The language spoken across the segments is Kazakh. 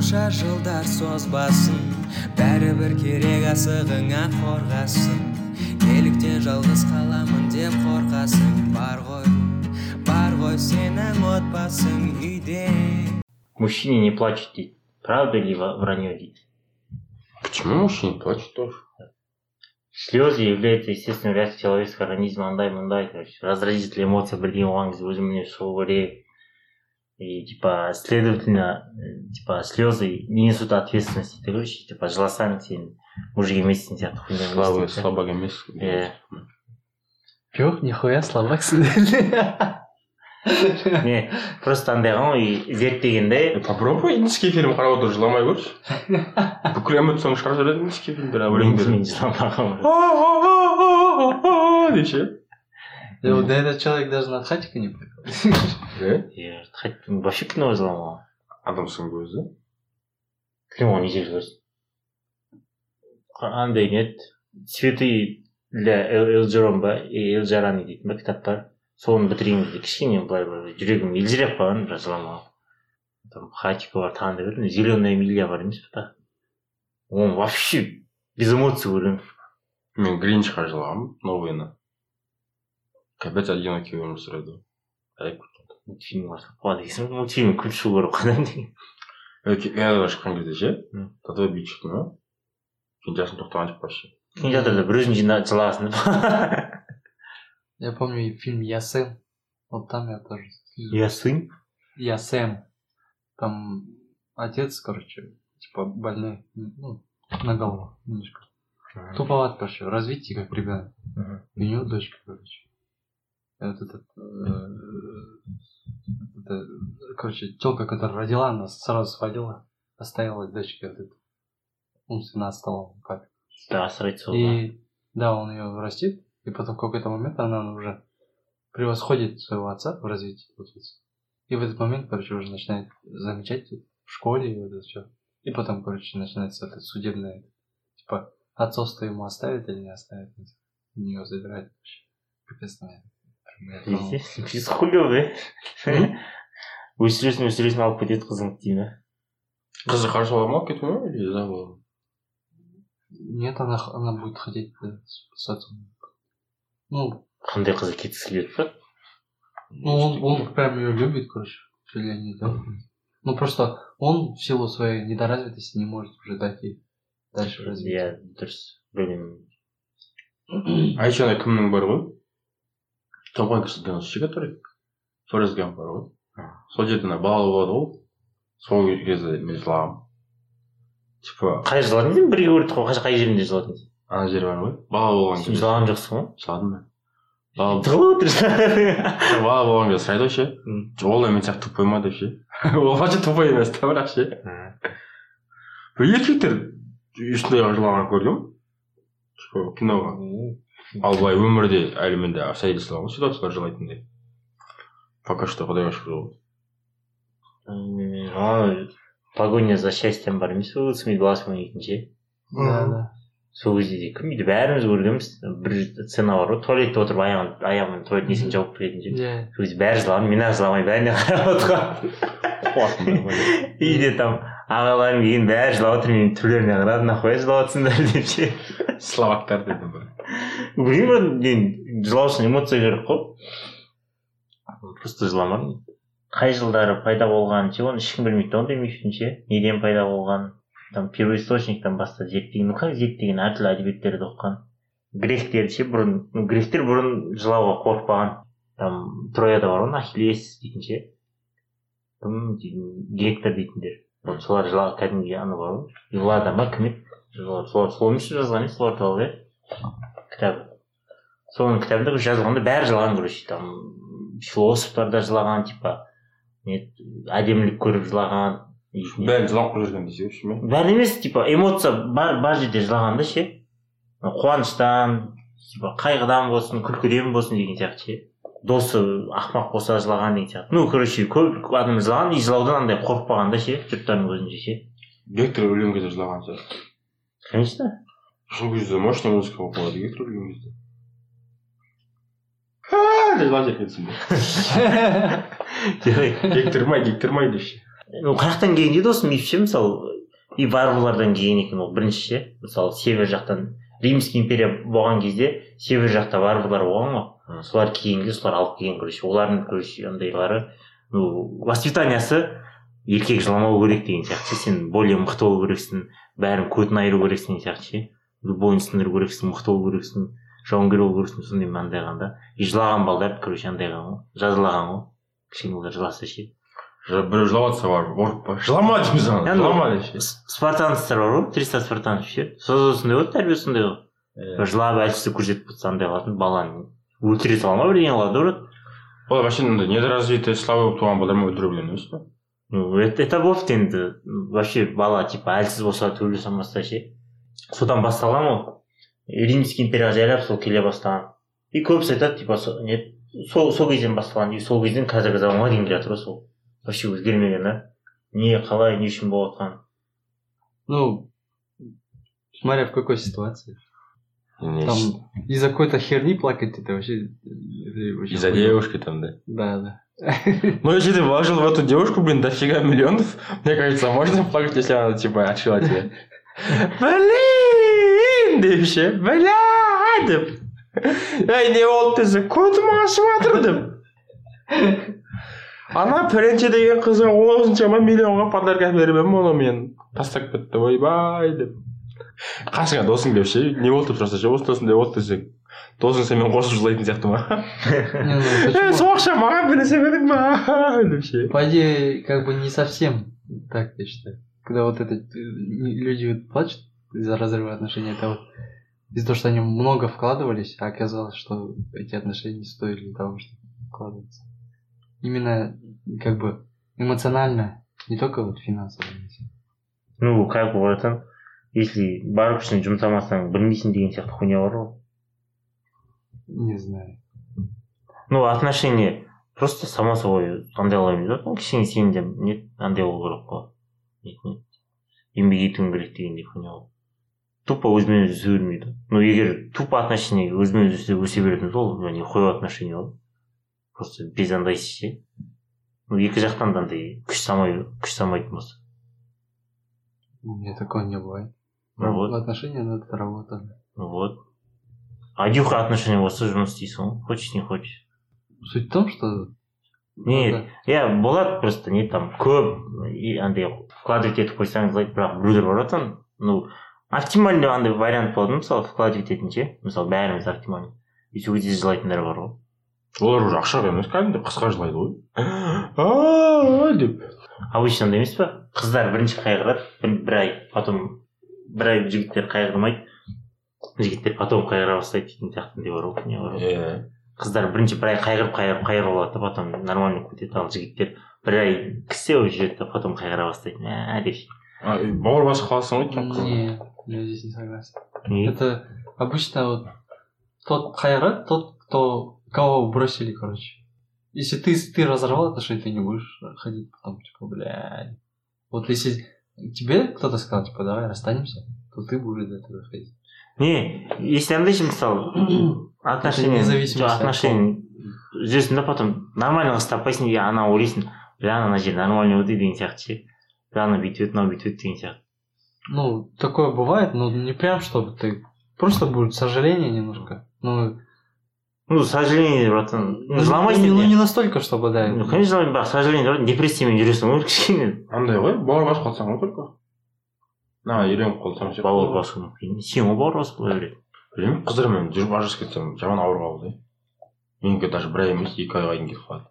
қанша жылдар созбасын бәрібір керек асығыңа қорғасын неліктен жалғыз қаламын деп қорқасың бар ғой бар ғой сенің отбасың үйде Мужчине не плачут дейді. Правда или во- вранье дейді. Почему мужчина плачет тоже? Слезы являются естественной реакцией человеческого организма, андай мындай, короче, разразитель эмоций бірдеңе болған кезде өзімнен шығу керек. И типа, следовательно, э, типа, слезы не несут ответственности. Ты короче, типа, жыласаң сен мужик емессің сияқты хуйня Слабый, слабак емес. Иә. жоқ нихуя слабаксың Не, просто андай ғой зерттегенде Э, Попробуй индийский фильм қарап отырып жыламай көрші. Бүкіл эмоцияны шығарып жібереді индийский фильмдер өлеңдер. мен жыламағанмын. деп ше. Да вот этот человек даже на хатику не плакал. Иә. Я вообще кино жыламаған. Адамсың өзі. Кім оны не жіберсін андай не еді цветы для Эл- элджерон ба и элджарани дейтін ба кітап бар соны бітірген кезде кішкене былай бір жүрегім елжіреп қалған бірақ жыламаған там хатико бар тағы да бір зеленая миля бар емес пе тағы оны вообще без эмоций өлең Мен Гринчқа жылағанмын, новыйына. Опять одинокий өмір сүреді. Ай, мультфильм бар болады екенсің мультфильм күліп шығу керек қой одан кейін кинотеатрға шыққан кезде ше М. татуа би шықты ма кейін жасым тоқтаған жоқ вообще кинотеатрда бір өзің жина жылағансың да Я помню фильм Я Сэм. Вот там я тоже. я сын Я Сэм. Там отец, короче, типа больной, ну, на голову немножко. Туповат, короче, развитие как ребенок. Мгм. И у него дочка, короче. Вот этот, э, это, короче, телка, которая родила, она сразу сводила, оставила дочке вот это умственно отстала как. да ба И да, он ее растит, и потом в какой-то момент она уже превосходит своего отца в развитии, получается. И в этот момент, короче, уже начинает замечать в школе и вот это все. И потом, короче, начинается это судебное, типа, отцовство ему оставит или не оставит, у нее забирает вообще. Капец, наверное. Хуёвый өсіресің өсіресің алып кетеді қызың дейді ме қызы қарсы бола ма алып кетуі ме или ма Нет, она, она будет ходить с, отцом. Ну, қандай қызы кеткісі келеді ба Ну, он, он прям ее любит, короче, они делают. Ну, просто он в силу своей недоразвитости не может уже дать ей дальше развитие. иә дұрыс білмеймін а еще ана кімнің бар ғой том хэнкс ше который форест гамп бар ғой сол жерде ана бала болады ғой сол кезде мен жылағанмын типа қай жыладың деймін бірге көрдік қой қай- жерінде жыладың ана жер бар ғой бала болған сен кезде жылаған жоқсың ғой жыладым мен бала болған кезде сұрайды ғой ше ол да мен сияқты тупой ма деп ше ол вообще тупой емес та бірақ ше еркектер ешқандай жылаған көргенмін типа киноға ал былай өмірде әлі менде обстоятельства ғой ситуациялар жылайтындай пока что құдайға шүкір болды ана погоня за счастьем бар емес пе? Смит глаз ойнайтын ше Да, да. сол кезде де кім үйде? Бәріміз көргенбіз. Бір сцена бар ғой. Туалетте отырып аяғын аяғымен туалет несін жауып келетін ше Я- сол кезде бәрі жылаған мен ақ жыламай бәріне қарап отырған. Үйде там ағаларым келген бәрі жылап отыр мен түрлеріне қарап нахуя жылап деп ше. Словактар деді бір. Білмеймін мен жылау үшін эмоция керек қой. Просто жыламадым қай жылдары пайда болғанын ше оны ешкім білмейді да ондай мифтің ше. Неден пайда болған там первоисточниктан бастап зерттеген ну как зерттеген әртүрлі әдебиеттерді оқыған. Гректер ше бұрын ну гректер бұрын жылауға қорықпаған. Там трояда бар ғой ахиллес дейтін ше. Кім дейтін? Гектор дейтіндер. Вот солар жылаған кәдімгі ана бар ғой. Юлада ма кім еді? Солар солар сол емес пе жазған иә солар туралы иә. Кітабы соның кітабында жазылғанда бәрі жылаған короче там философтар да жылаған типа не әдемілік көріп жылаған. Бәрін жылап қойып жүрген десеңші ме бәрі емес типа эмоция бар бар жерде жылаған да ше. Қуаныштан типа қайғыдан болсын күлкіден болсын деген сияқты ше. Досы ақымақ болса жылаған деген сияқты. Ну короче көп адам жылаған и жылаудан андай қорықпаған да ше жұрттардың көзінше ше. Гектор өлген кезде жылаған сияқты конечно. Сол кезде мощный музыка болып қалады гектор өлген кезде Ха, деп жылап жіберген гектор май гектор май деп ше жақтан келген дейді осы миф ше мысалы и варварлардан келген екен ол бірінші ше. Мысалы север жақтан римский империя болған кезде север жақта варварлар болған ғой. Солар келген кезде солар алып келген короче олардың короче андайлары ну воспитаниясы еркек жыламау керек деген сияқты. Сен более мықты болу керексің бәрін көтін айыру керексің деген сияқты ше. Любойын сындыру керексің мықты болу керексің жауынгер болу керексің сондай андайған да. И жылаған балдарды короче андайған ғой жазалаған ғой. Кішкене балдар жыласа ше. Біреу жылап жатса барып жылама дейміз ну, жылама спартанецтер бар ғой триста спартанец ше сол сондай ғой тәрбие сондай ғой Иә. жылап әлсіздік көрсетіп жатса андай қылатын баланы өлтіре сала ма бірдеңе қылады брат. олар вообще андай недоразвитый слабый болып туған балдармен өлтіре білген емес па ну это, вовсе енді вообще бала типа әлсіз болса төбеле салмаса ше содан басталған ғой римский империяға жайлап сол келе бастаған и көбісі айтады типа не сол сол кезден басталған и сол кезден қазіргі заманға дейін келе жатыр ғой сол вообще өзгермеген да? Не қалай не үшін болып жатқан Ну, смотря в какой ситуации. Там из-за какой-то херни плакать это вообще... вообще из-за девушки там да? Да, да. ну если ты вложил в эту девушку блин дофига миллионов мне кажется можно плакать если она типа отшила тебя. Блин! Деп ше бля деп ей не болды десе көзім ашып жатыр деп ана пәленше деген қызға осыншама миллионға подарка беріп оны мен тастап кетті ойбай деп қасыңа досың келіп ше не болды деп сұраса ше осындай осындай болды десең досың сенімен қосып жылайтын сияқты ма Не, ну, е почему? сол ақша маған бере бердің ба деп ше По идее, как бы не совсем так, я считаю. Когда вот это э, люди вот плачут из-за разрыва отношений, это вот из-за того, что они много вкладывались, а оказалось, что эти отношения не стоили того, чтобы вкладываться. Именно как бы эмоционально, не только вот финансово. ну как болып айтсам если бар күшін жұмсамасаң білмейсің деген сияқты хуйня бар ғой Не знаю. ну отношение просто само собой андай қыла бермейді ғой кішкене сен де не андай болу керек қой нет. Нет еңбек етуің керек дегендей хуйня. Ғой тупо өзімен өзі өсе бермейді ну егер тупо отношение өзімен өзі өсе- беретін болса ол хуевое отношение ғой просто без андайсыз ше. Ну екі жақтан да андай күш салмай күш салмайтын болса. У меня такого не бывает. ну вот. Отношения надо работа. ну вот. А дюха отношение болса жұмыс істейсің ғой хочешь не хочешь. Суть в том, что не иә болады просто не там көп и андай вкладывать етіп қойсаңыз лайк бірақ біреулер бар ғой ну оптимальный андай вариант болады мысалы вкладывать ететін ше мысалы бәріміз оптимальный. И сол кезде жылайтындар бар ғой олар уже ақшаға емес кәдімгідей қысқа жылайды ғой. А деп. Обычно андай емес па? Қыздар бірінші қайғырады бір, бір ай потом бір ай жігіттер қайғырмайды. Жігіттер потом қайғыра бастайды дейтін сияқты не бар ғой не бар ғой иә қыздар бірінші бір ай қайғырып қайғырып қайғырып алады да потом нормально кетеді. Ал жігіттер бір ай кісе болып жүреді да потом қайғыра бастайды. Мә деп бауыр басып қаласың ғой Не, я здесь не? Согласен. Это обычно вот тот хайрат, тот, кто кого бросили, короче. Если ты, ты разорвал отношения, ты не будешь ходить потом, типа, блядь. Вот если тебе кто-то сказал, типа, давай расстанемся, то ты будешь из этого ходить. не если андай ше мысалы отношения вне зависимости жоқ, от отношения жүресің да потом нормально қыз таппайсың и ана ойлайсың бля ана жер нормальный өтеді деген сияқты ше бля ана бүйтіп еді мынау бүйтіп еді деген сияқты Ну, такое бывает, но не прям, чтобы ты... Просто будет сожаление немножко. Ну, ну сожаление братан ну, жыламайсың ну, не не настолько, чтобы, да. ну конечно жыламаймын бірақ сожаление бар депрессиямен жүресің ғой кішкене андай ғой бауыр басып қалсаң ғой только. На үйреніп қалсаң ше бауыр басу мүмкін сен ғой бауыр басып қала береді білмеймін қыздармен жүріп ажырасып кетсем жаман ауыр қабылдаймын менікі даже бір ай емес екі айға дейін кетіп қалады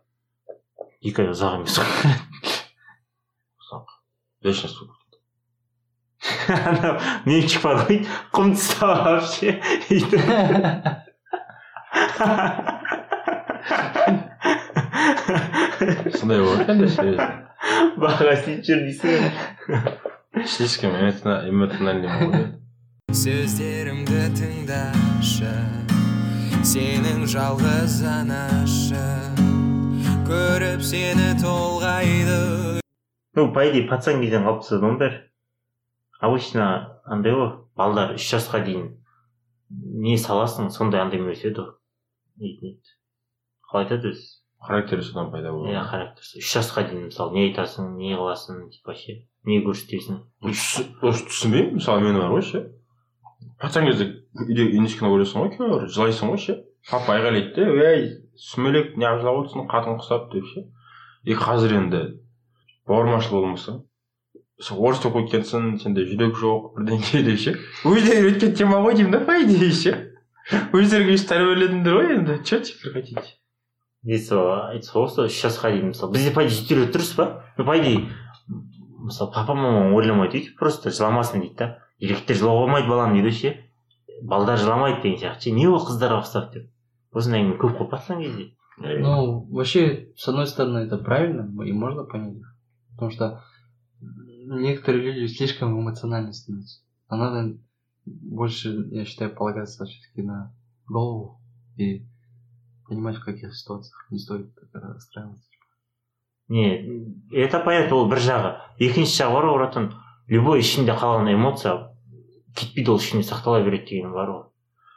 екі ай ұзақ емес қой ұзақ вечность болып анау мемчик бар ғой құмды ұстап алып ше сондай болады екен серьезно баға істейіп жүр дейсің слишком эмоциона- эмоциональный сөздерімді тыңдашы сенің жалғыз анашы көріп сені толғайды ну по идее пацан кезден қалып тастады оның бәрі обычно андай ғой балдар үш жасқа дейін не саласың сондай андаймен өседі ғой нетін еді қалай айтады өзі характері содан пайда болады иә характер үш жасқа дейін мысалы не айтасың не қыласың типа ше не көрсетесің осы түсінбеймін мысалы мен бар ғой ше жатқан кезде үйде индиш кино көресің ғой кинолар жылайсың ғой ше папа айғайлайды да ей сүмелек неғып жылап отырсың қатын құсап деп ше и қазір енді бауырмашыл болмаса сен орыс оқып кеткенсің сенде жүрек жоқ бірдеңе деп ше өздері өткен тема ғой деймін да по идее ше өздеріңе өйстіп тәрбиеледіңдер ғой енді че теперь хотите? Негізі айтса ғой сол үш жасқа дейін мысалы бізде по идее дұрыс па. Ну по идее мысалы папа мама ойламайды өйтіп просто жыламасын дейді да? Еркектер жылауға болмайды балам дейді ше балдар жыламайды деген сияқты ше не ол қыздарға ұқсап деп осындай әңгіме көп қой пацан кезде Ну, вообще, с одной стороны, это правильно, и можно понять. их. Потому что некоторые люди слишком эмоционально становятся. А надо больше, я считаю, полагаться все-таки на голову и понимать, в каких ситуациях не стоит расстраиваться. не это понятно ол бір жағы. Екінші жағы бар ғой братан любой ішінде қалған эмоция кетпейді ол ішінде сақтала береді деген бар ғой.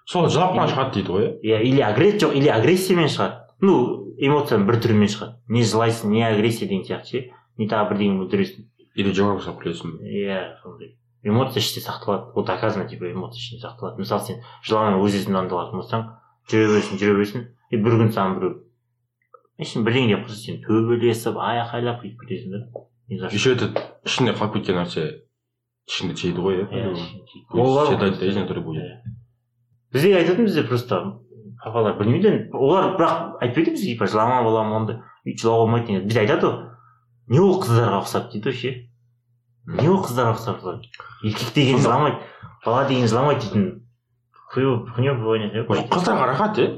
Сол жылап қана шығады дейді ғой иә? Иә или агрессия жоқ или агрессиямен шығады. Ну эмоцияның бір түрімен шығады. Не жылайсың не агрессия деген сияқты ше. Не тағы бірдеңе өлтіресің или жоғары ұстап күлесің. Иә сондай. Эмоция іште сақталады ол доказано типа эмоция ішінде сақталады мысалы сен жыламай өз өзіңді анталатын болсаң жүре бересің жүре бересің и бір күн саған біреу сен бірдеңе деп қалса сен төбелесіп айқайлап бүйтіп кетесің да. Еще этот ішінде қалып кеткен нәрсе ішіңде тиеді ғой. Иә, иә. Бізге айтатын бізде просто папалар білмейді. Енді олар бірақ айтпайды бізге типа жылама балам ондай өйтіп жылауға болмайды деген. Бізде айтады ғой не ол қыздарға ұқсап дейді ше не ол қыздарға ұқсап еркек деген жыламайды бала деген жыламайды дейтін қыздарға рахат иә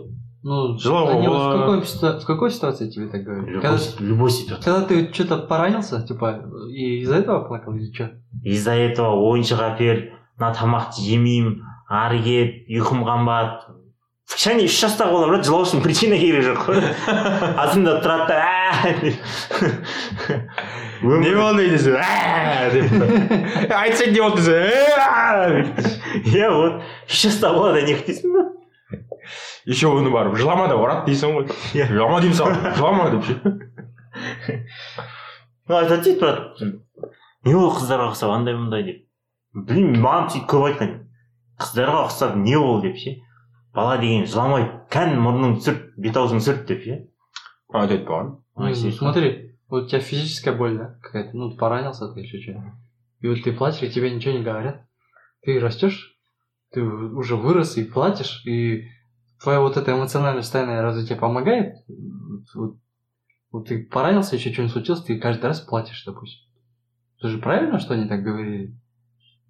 Ну, Жылауға в какой, ситуа- в какой ситуации тебе так говорят? Когда, любой, любой ситуация когда ты что-то поранился, типа, и из-за этого плакал или что? из-за этого ойыншық әпер мына тамақты жемеймін ары кет ұйқым қанбады кішкене үш жастағы бала брат жылау үшін причина керек жоқ қой астында тұрады да «Ә!» не болды десе «Ә!» деп айтсаң не болды десе иә вот жастағы балада не күтесің ба еще оны барып жылама деп ұрады дейсің ғой. Иә. жылама деймін саған жылама деп ше. Ну айтады дейді брат не ол қыздарға ұқсап андай мындай деп. Білмеймін маған сөйтіп көп айтқан. Қыздарға ұқсап не ол деп ше. Бала деген жыламайды кән мұрның сүрт бет аузың сүрт деп ше. Айтады маған. Смотри, вот у тебя физическая боль, да, какая-то, ну, поранился ты еще что И вот ты плачешь, и тебе ничего не говорят. Ты растешь, ты уже вырос и платишь, и твоя вот эта эмоциональное состояние разве тебе помогает? Вот, вот ты поранился, еще что-нибудь случилось, ты каждый раз платишь, допустим. Это же правильно, что они так говорили?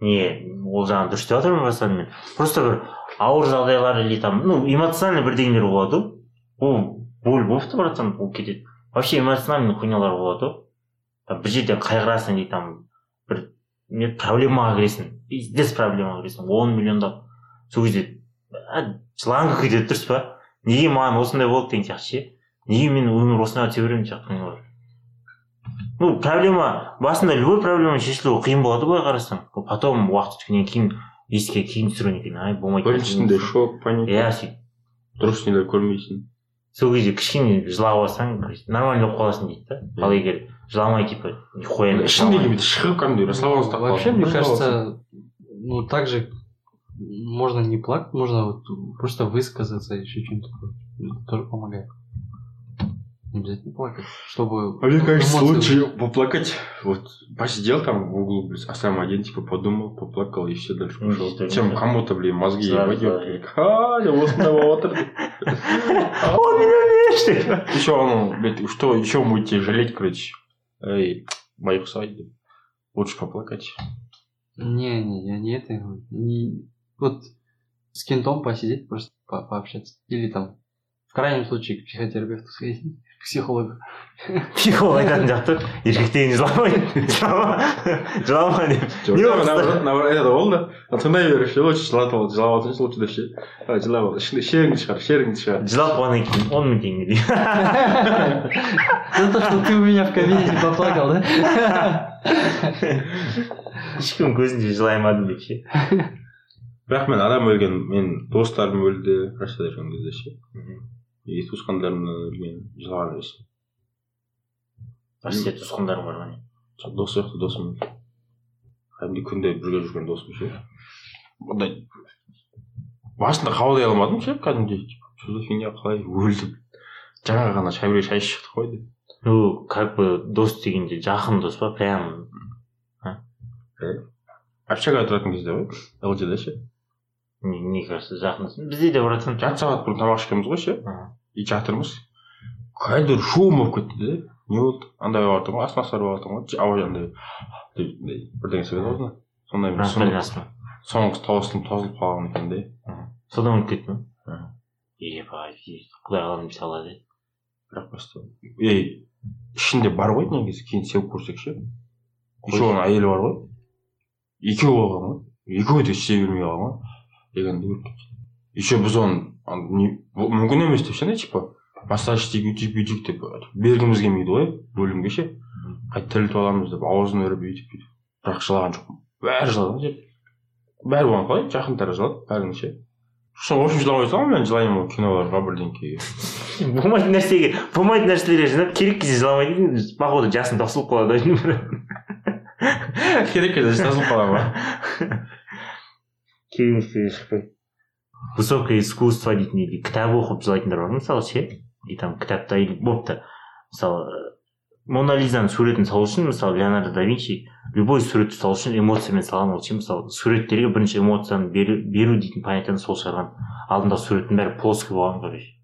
не ол жағын дұрыс деп жатырмын жасан мен просто бір ауыр жағдайлар или там ну эмоциональный бірдеңелер болады ғой ол боль болып та братан ол кетеді вообще эмоциональный хуйнялар болады ғой там бір жерде қайғырасың или там бір не проблемаға кіресің пиздец проблемаға кіресің он миллиондап сол кезде жылағың кетеді дұрыс па неге маған осындай болды деген сияқты ше неге мен өмір осындайға өте беремін сияқты хуйнялар ну проблема басында любой проблема шешілуі қиын болады былай қарасаң потом уақыт өткеннен кейін еске кейін түсіргеннен кейін ай болмайды біріншісінде шок паника иә сөйтіп дұрыс нелер көрмейсің сол кезде кішкене жылап алсаң нормально болып қаласың дейді да ал егер жыламай типа нихуя не ішіңдегі бүйтіп шығып кәдімгідей расслабонность тақпау. Вообще, мне Расслабонность. кажется, ну, так же можно не плакать, можно вот просто высказаться, еще что-нибудь такое. Это тоже помогает. Не обязательно плакать, чтобы... А мне кажется, эмоции- лучше поплакать. Вот посидел там в углу, блин, а сам один, типа, подумал, поплакал и все дальше Ну, пошел. Чем да. кому-то, блин, мозги Сразу, ебать. да. Ха, я вот отыр. он меня деп Еще он, блядь, что еще будете жалеть, короче. Эй, моих деп. Лучше поплакать. Не, не, я не это говорю. Не- Вот с кентом посидеть, просто по- пообщаться. Или там, в крайнем случае, к психотерапевту сходить, к психологу. психолог айтатын сияқты еркек деген жыламайды жылама жылама деп Не Наоборот, болды? наоборот, наоборот, это болды. А тыңдай беруші лучше жылап ал- жылап алсаңшы лучше деп ше. Жылап ал. Ішінде шеріңді шығар, шеріңді шығар. жылап болғаннан кейін он мың теңге дейді За то, что ты у меня в кабинете поплакал, да? ешкім көзінде жылай алмадым деп ше бірақ мен адам өлген мен достарым өлді рашид айтқан кезде ше и туысқандарымнан өлген жылаған есім вообще туысқандарың бар ма не дос сияқты досым кәдімгідей күнде бірге жүрген досым ше мындай басында қабылдай алмадым ше кәдімгідей что за фигня қалай өлдім жаңа ғана шай біреу шай ішіп шықтық қой деп ну как бы дос дегенде жақын дос па прям общагада тұратын кезде ғой лжда ше мне кажется жақын бізде де братан жарты сағат бұрын тамақ ішкенбіз ғой ше и жатырмыз кәдімгі шум болып кетті де не болды андай болып жатырмын ғой астына сарып жатырмын ғой андай бірдеңе сөйледі аузына сондай бір растан сұнық астма соңғы тауысылып тозылып қалған екен де содан өліп кетті ма ебать құдай қалам салады бірақ просто. Ей ішінде бар ғой негізі кейін сеуіп көрсек ше еще оның әйелі бар ғой екеуі болған ғой екеуі де іше бермей қалған ғой кетті еще біз оны мүмкін емес деп ше типа массаж істейік өйтейік бүйтейік деп бергіміз келмейді ғой өлімге ше қайта тірілтіп аламыз деп аузын үріп өйтіп бүйтіп бірақ жылаған жоқпын бәрі жылады бәрі оған қалай жақындары жылады бәрінің ше сосын в общем жыламай саламын мен жылаймын ғой киноларға бірдеңкеге болмайтын нәрсеге болмайтын нәрселерге жинап керек кезде жыламайды екен походу жасың таусылып қалады ау керек кезде жазылып қаламын ба нәрсеге шықпай высокое искусство дейтін или кітап оқып жылайтындар бар мысалы ше и там кітапта болыпты мысалы мона лизаның суретін салу үшін мысалы леонардо да винчи. Любой суретті салу үшін эмоциямен салған ол ше мысалы суреттерге бірінші эмоцияны беру, дейтін понятияны сол шығарған алдында суреттің бәрі плоский болған короче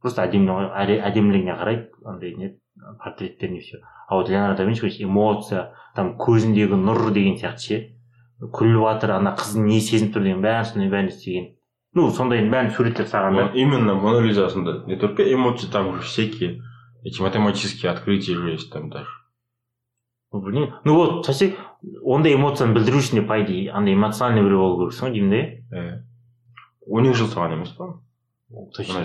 просто әдемі әде- әдемілігіне қарайды андай не портреттеріне все а вот леонардо да винчи эмоция там көзіндегі нұр деген сияқты ше. Күліп жатыр ана қыз не сезініп тұр деген бәрін соның бәрін істеген. Ну сондайдың бәрін суреттеп салған да. Именно Мона Лизасында не только эмоции, там же всякие эти математические открытия же есть там даже. блин ну вот сәсек ондай эмоцияны білдіру үшін де по идее андай эмоциональный біреу болу керексің ғой деймін да иә он екі жыл салған емес па точно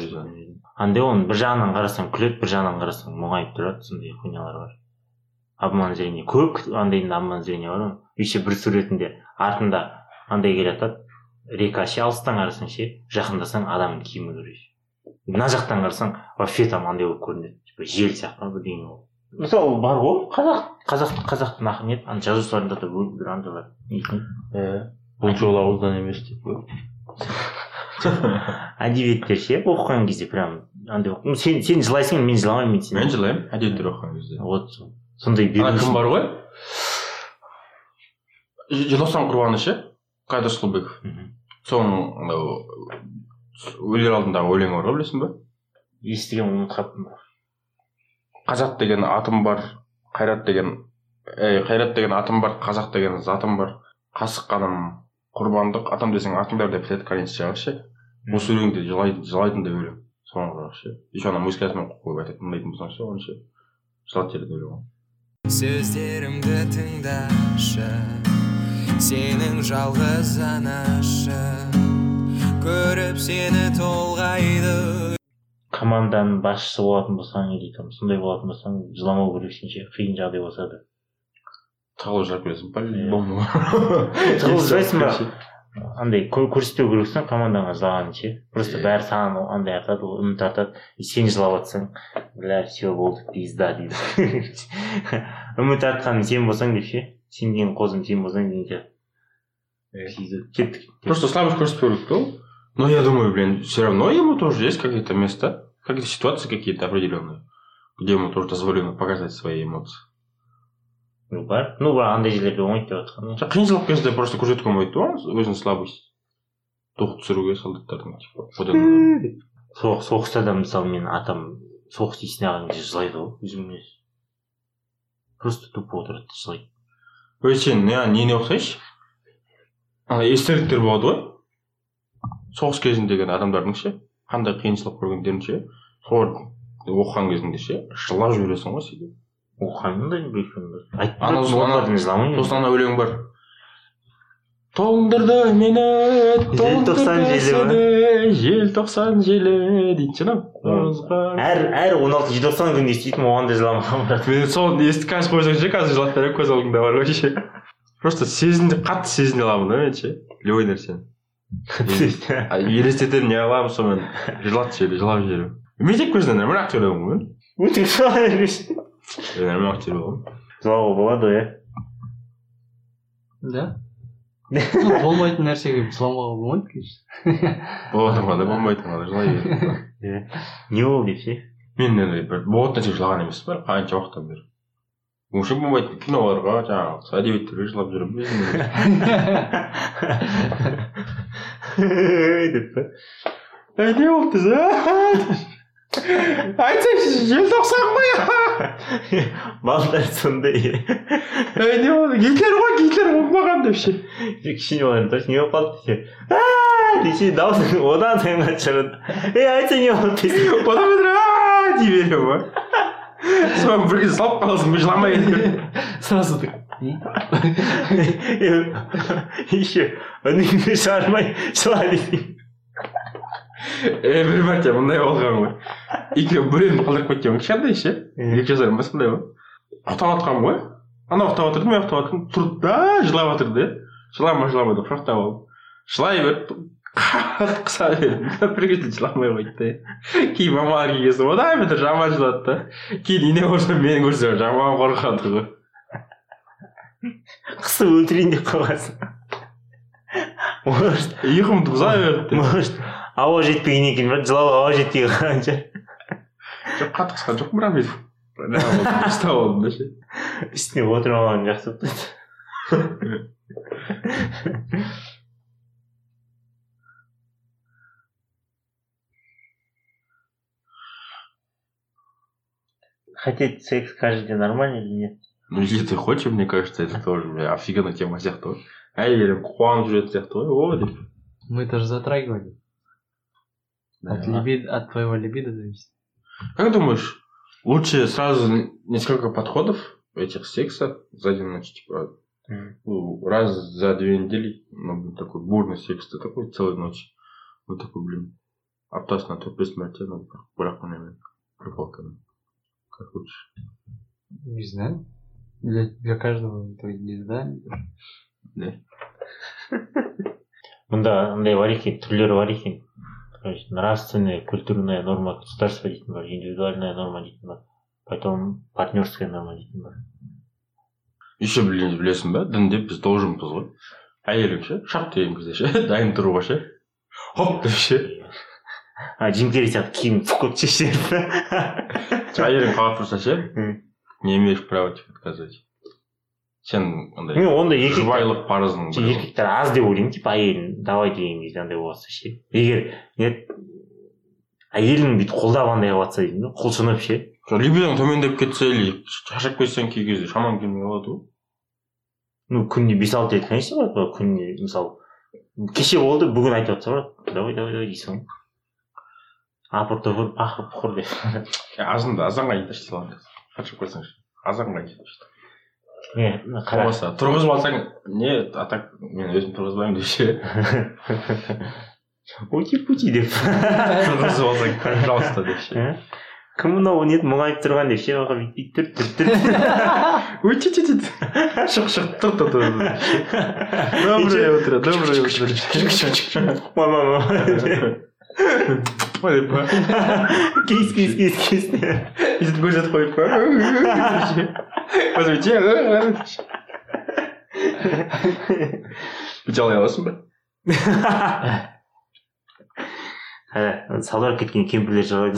андай оны бір жағынан қарасаң күледі бір жағынан қарасаң мұңайып тұрады сондай хуйнялар бар. Обман зрение көп андайдың обман зрение бар ғой. Еще бір суретінде артында андай келе жатады река ше алыстан қарасаң ше жақындасаң адамның киімі короче мына жақтан қарасаң вообще там андай болып көрінеді. Типа жел сияқты ма бірдеңе болып мысалы бар ғой. Қазақ қазақ қазақтың ақын еді? Ана жазушыларында да бір андайлар нетін бұл жолы ауыздан емес деп әдебиеттер ше оқыған кезде прям андай сен сен жылайсың мен жыламаймын мен мен сен жылаймын әдеттер оқыған кезде. Вот. сол. Сондай кім бар ғой? Желтоқсан құрбаны ше қайдаш сұлубеков Мгм. соның анау өлер алдындағы өлеңі бар ғой білесің ба естіген ұмытып қалыппын қазақ деген атым бар қайрат деген ей қайрат деген атым бар қазақ деген затым бар. Қасық қаным құрбандық атам десең атыңдар деп бітеді корейский жағы ше. Осы өлеңде жылайды жылайтын деп өлең соңғы жағы ше. Еще ана музыкасымен қойып айтады тыңдайтын болсаң ше оны ше. Жылады жерде өлең сөздерімді тыңдашы сенің жалғыз анашы көріп сені толғайды. Команданың басшысы болатын болсаң или там сондай болатын болсаң жыламау керексің ше қиын жағдай болса да. Тығылып жүріп келесің по любому тығылып ба? Андай кө- көрсетпеу керексің командаңа жылағанын ше. Просто бәрі саған андай артады ғой, үміт артады. И сен жылап жатсаң бля все болды пизда дейді. Үміт артқаның сен болсаң деп ше. Сенген қозым сен болсаң деген сияқты. Кеттік. Просто слабость көрсетпеу керек та но я думаю блин все равно ему тоже есть какие-то места какие-то ситуации какие-то определенные где ему тоже дозволено показать свои эмоции. Бар ну бар андай жерлерде оңайды деп жатқан Жоқ, қиыншылық кезде просто көрсетуге болмайды ғой өзінің слабость тоқып түсіруге солдаттардың соғыс соғыста да мысалы мен атам соғыс есіне алған кезде жылайды ғой өзім емес просто тупо отырады да жылайды ой сен не нені ұқсайсың ана естеліктер болады ғой соғыс кезіндегі адамдардың ше қандай қиыншылық көргендерін ше соларды оқыған кезіңде ше жылап жібересің ғой сөйтіп жыламаймын сосын ана өлең бар. Тоңдырды мені Желтоқсан желі желтоқсан желі дейтін ше анау әр әр он алты желтоқсан күні еститінмін оған да жыламаған брат мен соны естіп қазір қойсаң ше қазір жылап беремін көз алдыңда бар ғой ше. Просто сезінді қатты сезіне аламын да мен ше любой нәрсені. А елестетемін не қыламын сонымен. Жылатып жіберемін жылап жіберемін мектеп кезінде нормально актер болдым өтірік жылай бермеші ғой нормально болдым жылауға болады ғой иә да болмайтын нәрсеге жыламауға болмайды конечно болатынға да болмайтынға да жылай беремін не болды деп ше мен енді бір болатын нәрсеге жылаған емеспін бірақ қанша уақыттан бері вообще болмайтын киноларға жаңағы әдебиеттерге жылап жүремін деп па ей не болыпты айтсайшы желтоқсан ғой балдар сондай не болды гитлер ғой гитлер болып қалған деп ше кішкене балалар точно не болып қалды десе десе дауысың одан сайын қатты шығады ей айтса не болды десе одан бетер дей беремін ғой соны бір кезде салып қаласың жыламай кетемін сразу так еще үніңді шығармай жыла десең е бір мәрте мындай болған ғой екеуі біреуін қалдырып кеткен ғой кішкентай ше екі жасар ба сондай ғой ұйықтап жатқанмын ғой анау ұйықтап жатыр мен ұйықтап жатырмын тұрды да жылап жатыр да жылама жылама деп құшақтап алып жылай беріп қатты қыса бердім бір кезде жыламай қойды да кейін мамалар келген соң одан бетер жаман жылады да кейін ене болса мені көрсе жаман қорқады ғой қысып өлтірейін деп қалғансың может ұйқымды бұза берді может. ауа жетпеген екен ба жылауға ауа жетпей қалған шығар жоқ қатты қысқан жоқпын бірақ мен ұстап алдым да ше үстіне отырып алған жақсы болып Хотеть секс каждый день нормально или нет? Ну, если ты хочешь, мне кажется, это тоже бля, офигенная тема сияқты ғой әйелің қуанып жүретін сияқты ғой о деп мы тоже затрагивали от, либид... от твоего либидо зависит. Как думаешь, лучше сразу несколько подходов этих секса за день ночь, типа, ну, раз за две недели, ну, блин, такой бурный секс, ты такой целую ночь. Вот такой, блин, аптасына төрт бес мәрте ну, бірақ немен приколкамен как лучше. Не знаю. Для, для каждого это индивидуально да? Мұнда андай бар екен түрлері бар екен короче нравственная культурная норма государства дейтін бар индивидуальная норма дейтін бар потом партнерская норма дейтін бар еще блин білесің ба дінде біз долженбыз ғой әйелің ше шап деген кезде ше дайын тұруға ше хоп деп ше а джим керри сияқты киім тықып шешеді әйелің қалап тұрса ше Мгм. не имеешь права тебе отказать сен андай мен ондай жұбайлық парызың еркектер аз деп ойлаймын типа әйелін давай деген кезде андай болыватса ше. Егер не әйелің бүйтіп қолдап андай қылып жатса деймін да құлшынып ше. Либидоң төмендеп кетсе или шаршап кетсең кей кезде шамаң келмей қалады ғой. Ну күніне бес алты рет конечно ғой күніне мысалы кеше болды бүгін айтып жатса болады. Давай давай давай дейсің ғой. Апыр тұпыр пақыр пұқыр деп. Азанда азанға саламын шаршап ше азанға айтшы. Не болмаса тұрғызып алсаң не а так мен өзім тұрғызбаймын деп ше ути пути деп тұрғызып алсаң пожалуйста деп ше Ә? кім мынау не мұңайып тұрған деп ше оған бүйтіп тұр тұр тұр шық шық тұр тұр тұр доброе утро доброе утро. Мама. деп па кис кис кис кис бүйтіп көрсетіп қойып па возьмите жалай аласың ба салдырап кеткен кемпірлер жалайды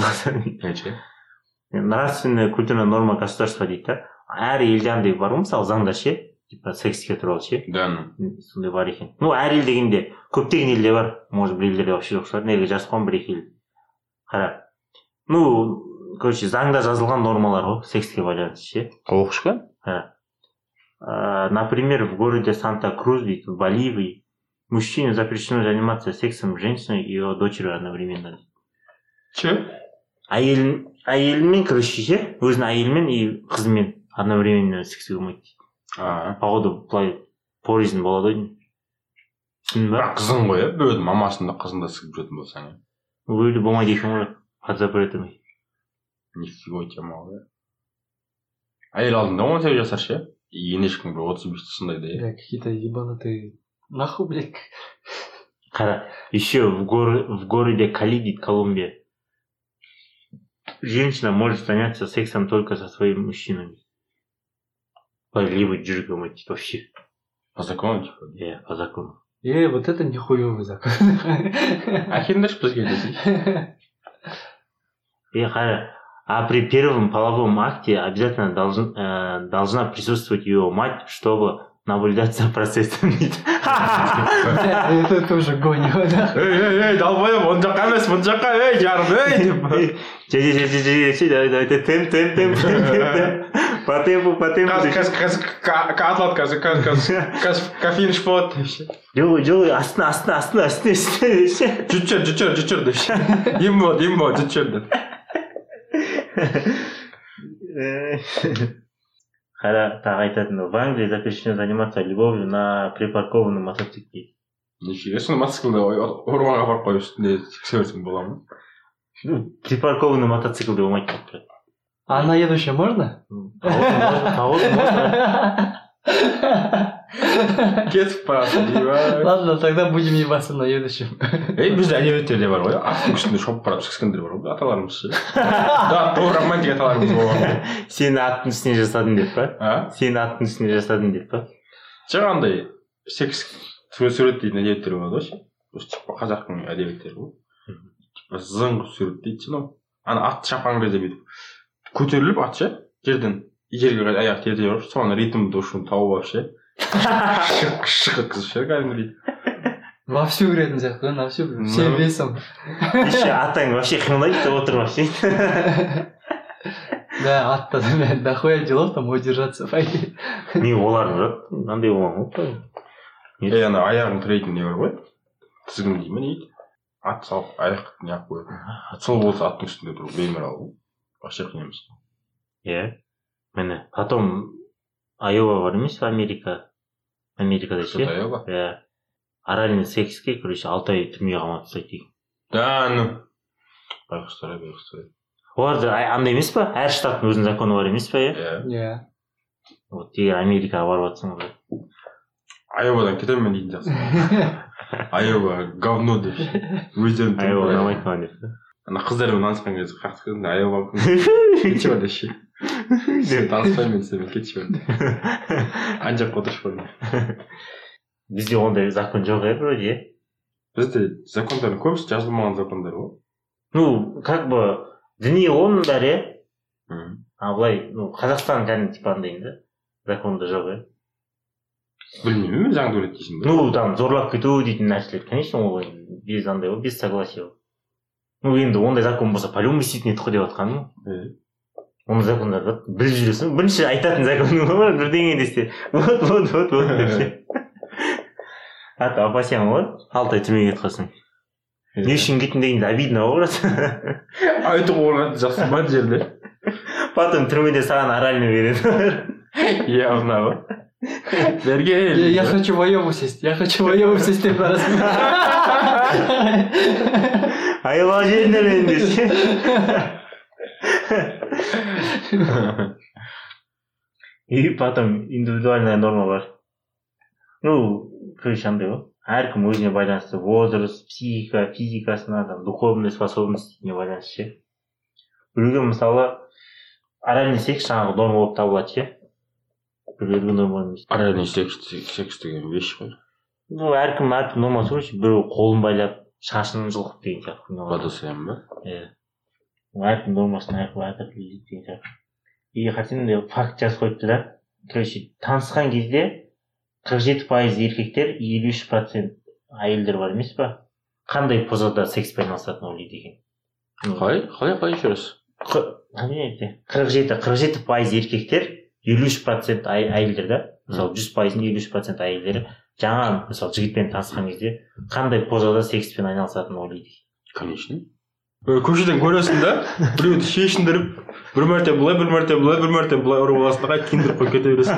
нравственная культурная норма государства дейді да? Әр елде андай бар ғой мысалы заңда ше типа секске туралы ше да ну. Сондай бар екен ну әр ел дегенде көптеген елде бар. Может бір елдерде вообще жоқ шығар. Негізі жазып қойған бір екі ел. Қара. Ну короче заңда жазылған нормалар ғой секске байланысты ше. Оқышқа А, например в городе санта круз дейді в боливии мужчине запрещено заниматься сексом с женщиной и ее дочерью одновременно. Че? Әйелін әйелімен короче ше өзінің әйелімен и қызымен одновременно секске болмайды дейді походу былай порознь болады ғой деймін түсіндің ба? Бірақ қызың ғой иә? Біреудің мамасын да қызын да жүретін болсаң иә ол жерде болмайды екен ғой под запретами нифига тема ғой иә әйел алдында он сегіз жасар ше и енешкің бір отыз бесте сондай да иә Бля, какие-то ебанутые нахуй блядь қара еще в, гор... в городе кали дейді колумбия женщина может заняться сексом только со своим мужчиной. Либо жүрге болмайды дейді вообще. по закону типа Иә, по закону. Э, вот это нихуевый закон. әкеліңдерші бізге десей И қара, а при первом половом акте обязательно должен, э, должна присутствовать ее мать, чтобы наблюдать за процессом дейді. Это тоже гонево, да? ей ей ей далбоеб мына жаққа емес мына жаққа ей жарым ей деп Же, же, же, же, же, же, давай, давай, темп, темп, темп, темп, темп. По темпу, по темпу. қазір қазір кофеин ішіп болады деп ше Жоқ, жоқ, астына, астына, астына, үстіне, үстіне, деп ше. жүт жүр жүт жүр жүт жүр деп ше ем болады ем болады жүт жүр деп Қара, тағы айтатын в Англии запрещено заниматься любовью на припаркованном мотоцикле. нифига соны мотоциклді орманға апарып қойып үстінде сексе берсең бола ма припаркованный мотоцикл деп болмайды деп тұрады. А на едущем можно? Кого-то можно. кетіп Ладно, тогда будем ебаться на едущем. ей бізде әдебиеттерде бар ғой аттың үстінде шомып барып сікскендер бар ғой аталарымыз ше да то романтик аталарымыз болған ғой Сені аттың үстіне жасадым деп па? а Сені аттың үстіне жасадым деп па? жаңағындай секс суреттейтін әдебиеттер болады ғой ше осы типа қазақтың әдебиеттері ғой типа зың суреттейді анау ана атты шапқан кезде бүйтіп көтеріліп ат ше жерден жерге қарай аяқ тиете беріп соған ритмді тауып алып ше шық шық еткізіп ше кәдімгідей Вовсю говорит, да, на всю, всем весом. Еще атаң вообще қимылдайды деп отыр вообще. Да, тогда дохуя делов там удержаться пойди. Не олар ұрады. Мынандай болған ғой. ей ана аяғын тірейтін не бар ғой тізгін дей ма не дейді ат салып аяқ неғып қоятын сол болса аттың үстінде тұру беймарал ғой емес Иә. Міне, потом Айова бар емес пе Америка? Америкада ше. Айова? Иә. Оральный секске, короче, алты ай түрмеге қамап тастайды деген. да ну байғұстар ай байғұстар ай оларда ай- андай емес па әр штаттың өзінің законы бар емес па иә иә Не. вот егер америкаға барып жатсаңыз айовадан кетемін мен дейтін жақсы айова говно деп өздерін айова ұнамайды маған деп. Ана қыздармен танысқан кезде қатты кезінде айова кетші бар деші сен таныспаймын мен сенімен кетші бар ана жаққа отыршы бар бізде ондай закон жоқ иә вроде иә бізде закондардың көбісі жазылмаған закондар ғой ну как бы діни ондар иә а былай ну қазақстан кәдімгі типа андай да? Законда жоқ иә білмеймін мен заңды дейсің ба ну там зорлап кету дейтін нәрселер конечно ол без андай ғой без согласия. ғой ну енді ондай закон болса по любому істейтін едік қой деп жатқаным ондай закондар бар біліп жүресің. Бірінші айтатын законың бар бірдеңе десе. Вот вот вот вот. Деп ше а то опасен ғой алты ай түрмеге кетіп қалсаң. Не үшін кеттің дегенде обидно ғой брат айтуға болмайды жақсы ма жерде потом түрмеде саған оральный береді. Явно ғой Я, бергел я хочу воеву сесть, я хочу воеву сесть деп барасың. аяла жеріңдер мені десе и потом индивидуальная норма бар ну короче андай ғой әркім өзіне байланысты возраст психика физикасына там духовный способностіне байланысты ше біреуге мысалы оральный секс жаңағы норма болып табылады ше біреулерге норма емес оральный секс секс деген вещь қой ну әркім әркім нормасы ғой ше біреу қолын байлап шашын жұлқып деген сияқты водосоям ба иә әркім әртүрлі дейді деген сияқты. И хотя факт жазып қойыпты да. Короче танысқан кезде қырық жеті пайыз еркектер елу үш процент әйелдер бар емес па? Қандай позада секспен айналысатынын ойлайды екен қалай қалай қалай еще раз қырық жеті қырық жеті пайыз еркектер елу үш процент әйелдер да. Мысалы жүз пайыздың елу үш процент әйелдері жаңа мысалы жігітпен танысқан кезде қандай позада секспен айналысатынын ойлайды конечно. Ө, көшеден көресің да біреуді шешіндіріп бір мәрте былай бір мәрте былай бір мәрте былай ұрып аласың да қайтып киіндіріп қойып кете бересің.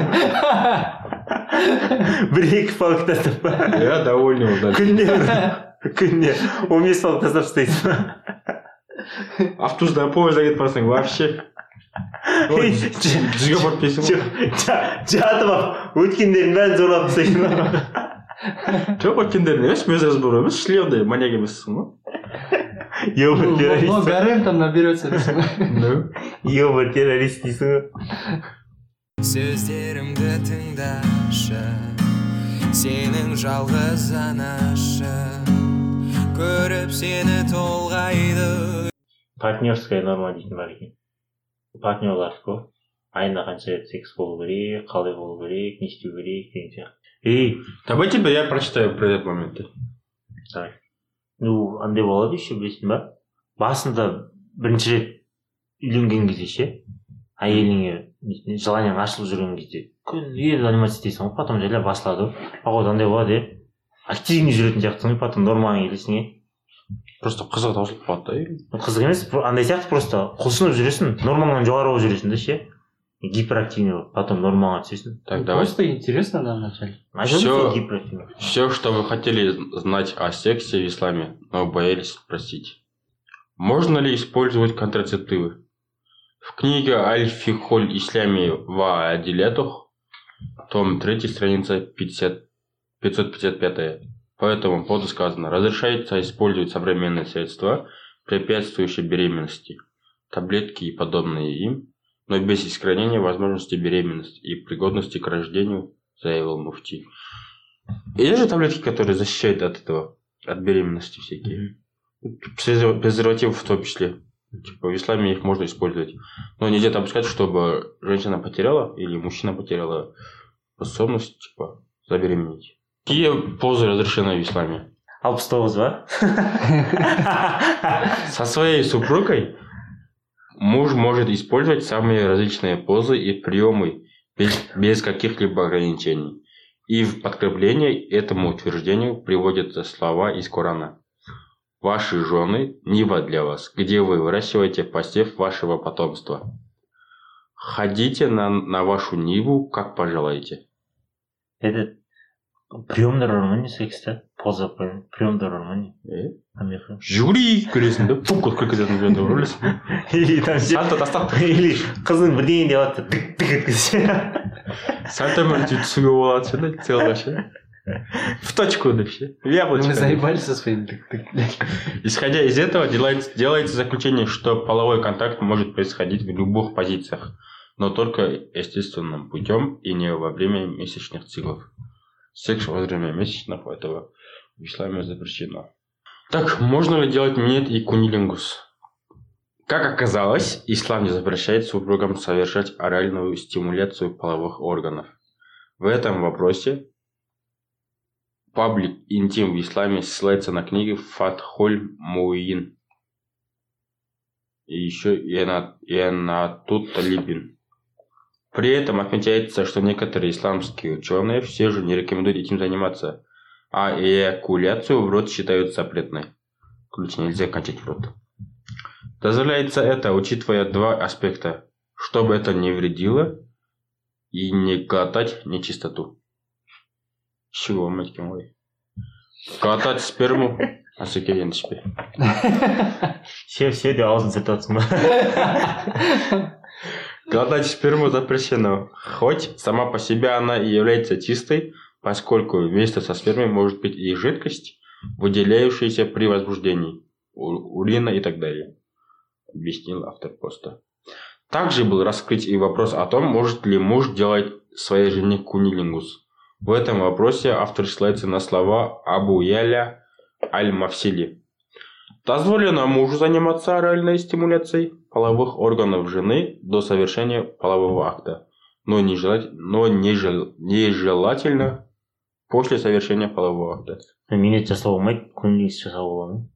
Бір екі палка тастап па? Иә довольный ол күніне бір- күніне он бес палка тастап тастайсың автобуста поезда кетіп барсаң вообще. Ой, жүзге апарып берсең ғой. жатып алып өткендердің бәрін зорлап тастайсың жоқ өткендерін емес без разбора емес шли ондай маньяк емессің ғой Ну, террорист. но гарем там наберется дейсің Ну, Ёбар террорист дейсің ғой. сөздерімді тыңдашы сенің жалғыз анашың көріп сені толғайды. Партнерская норма дейтін бар екен партнерлардікі ғой. Айына қанша рет секс болу керек қалай болу керек не істеу керек деген сияқты. Ей давай тебе я прочитаю про этот момент. давай. Ну андай болады еще білесің ба? Басында бірінші рет үйленген кезде ше әйеліңе желаниең ашылып жүрген кезде күніге заниматься етесің ғой потом жайлап басылады ғой. Походу андай болады иә. Активный жүретін сияқтысың ғой потом нормаңа келесің иә. Просто қызығы таусылып қалады да. или? Ну, қызық емес про- андай сияқты просто құлшынып жүресің нормаңнан жоғары болып жүресің да ше гиперактивный болып потом нормаңа түсесің Так, давай. просто интересно да вначале Айтады Всё. ғой гиперактивный Все, что вы хотели знать о сексе в исламе, но боялись спросить. Можно ли использовать контрацептивы? В книге Аль-Фихоль Ислями ва Адилятух, том 3, страница 50, 555. По этому поводу сказано, разрешается использовать современные средства, препятствующие беременности, таблетки и подобные им, но без искоренения возможности беременности и пригодности к рождению, заявил Муфти. Есть же таблетки, которые защищают от этого, от беременности всякие. Презер- Презервативов в том числе. Типа в исламе их можно использовать. Но нельзя допускать, чтобы женщина потеряла или мужчина потеряла способность, типа, забеременеть. Какие позы разрешены в исламе? алпыс тоғыз ба Со своей супругой муж может использовать самые различные позы и приемы без, без каких-либо ограничений. И в подкрепление этому утверждению приводятся слова из Корана. Ваши жены – нива для вас, где вы выращиваете посев вашего потомства. Ходите на, на вашу ниву, как пожелаете. этот приемдар бар ма не секста поза қойып приемдар бар ма не Э? америка Жюри көресің да фук өтіп кететін жерде білесің или там ше сальто тастап или қызың бірдеңе деп жатса тік тік еткізсе сальтомен сөйтіп түсуге болады ше да целый ше в точку деп ше в яблочко мы деп. заебались со своим тык-тык, блядь. Исходя из этого, делается, делается заключение, что половой контакт может происходить в любых позициях, но только естественным путем и не во время месячных циклов. Секс во время месячных этого в исламе запрещено. Так, можно ли делать минет и кунилингус? Как оказалось, ислам не запрещает супругам совершать оральную стимуляцию половых органов. В этом вопросе паблик интим в исламе ссылается на книги Фатхоль Муин и еще и на, и на тут Талибин. При этом отмечается, что некоторые исламские ученые все же не рекомендуют этим заниматься, а эякуляцию в рот считают запретной. Ключ нельзя кончать в рот. Дозволяется это, учитывая два аспекта. Чтобы это не вредило и не глотать нечистоту. Чего, мать мой? Глотать сперму, а секелен ішпе. ше все деп аузын сүртіп жатрсың ба Глотать сперму запрещено, хоть сама по себе она и является чистой, поскольку вместе со спермой может быть и жидкость, выделяющаяся при возбуждении, урина и так далее, объяснил автор поста. Также был раскрыт и вопрос о том, может ли муж делать своей жене кунилингус. В этом вопросе автор ссылается на слова Абу Яля Аль-Мавсили. Дозволено мужу заниматься оральной стимуляцией половых органов жены до совершения полового акта, но, нежелать- но нежел- нежелательно после совершения полового акта. минет жасауға болмайды күнделікті жасауға болады ма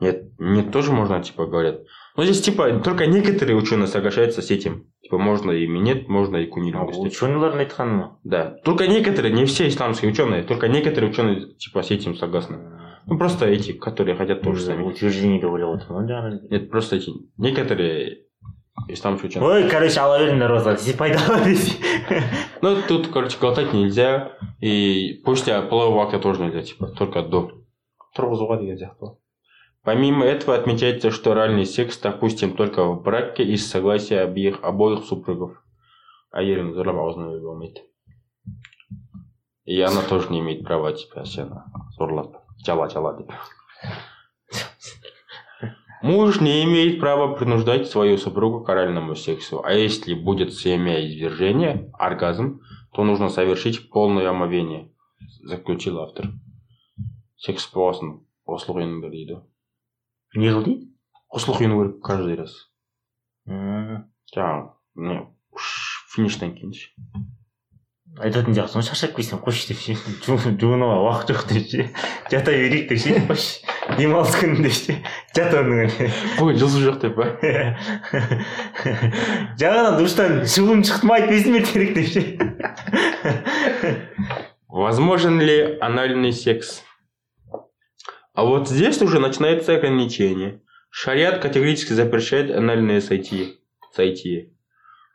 Нет, нет, тоже можно, типа, говорят. Но здесь, типа, только некоторые ученые соглашаются с этим. Типа, можно и минет, можно и кунилингус. ученыйлардың айтқаны ма Да. Только некоторые, не все исламские ученые, только некоторые ученые, типа, с этим согласны. Ну, просто эти, которые хотят тоже сами. утверждение деп ойлап отырмын ғой жаңағыдай Нет, просто эти, некоторые исламские ученые. ой короче ала беріңдер осылар сіз пайдалы десе Ну, тут, короче, глотать нельзя. И после полового акта тоже нельзя, типа, только до. Тұрғызуға деген сияқты. Помимо этого отмечается, что оральный секс допустим только в браке из согласия обеих, обоих супругов. А ерін зорлап аузына беруге болмайды. И она тоже не имеет права типа сені зорлап жала жала деп Муж не имеет права принуждать свою супругу к оральному сексу, а если будет семяизвержение, оргазм, то нужно совершить полное омовение, заключил автор. Секс болғасын қосылып құйыңдар дейді. не қыл дейді Қосылып құйыну керек каждый раз. М, жаңағы не ш- фиништен кейін ше. айтатын жақсы ғой шаршап келсем қойшы деп ше Жу- жуынуға уақыт жоқ деп ше жата берейік деп ше қойшы демалыс күнінде ше жат орныңа бүгін жылсу жоқ деп па жаңадан душтан шығуым шықты ма айтпайсың ба керек деп ше Возможен ли анальный секс? А вот здесь уже начинается ограничение. Шариат категорически запрещает анальное сойти. сойти.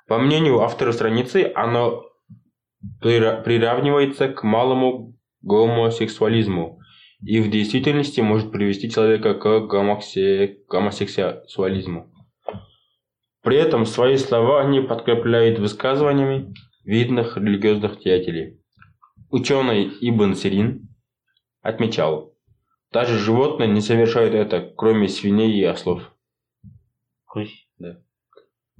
По мнению автора страницы, оно прира- приравнивается к малому гомосексуализму и в действительности может привести человека к гомосе- гомосексуализму. При этом свои слова они подкрепляют высказываниями видных религиозных деятелей. Ученый Ибн Сирин отмечал, даже животные не совершают это, кроме свиней и ослов. қойшы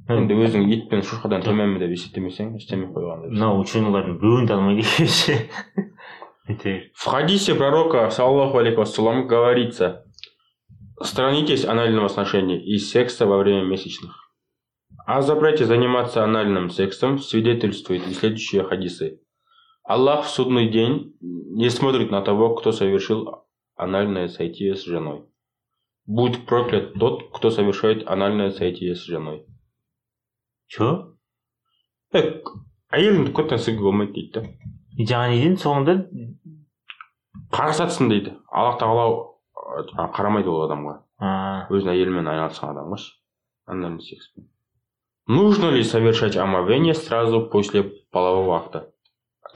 Енді өзің ит пен шошқадан төменмін деп есептемесең ештеме қойған деп. мынау ученыйлардың біреуін де алмайды екен ше Әйтеуір. В хадисе пророка, саллаху алейхи вассалам, говорится, сторонитесь анального сношения и секса во время месячных. О запрете заниматься анальным сексом свидетельствуют и следующие хадисы. Аллах в судный день не смотрит на того, кто совершил анальное соитие с женой. Будь проклят тот, кто совершает анальное соитие с женой. че Э, әйеліңді көттен сүйгіге болмайды дейді да. И жаңа неден соңында қарасатсын дейді аллах тағала ы, жаңағы қарамайды ол адамға а, өзінің әйелімен айналысқан адамға ше анальный секспен нужно ли совершать омовение сразу после полового акта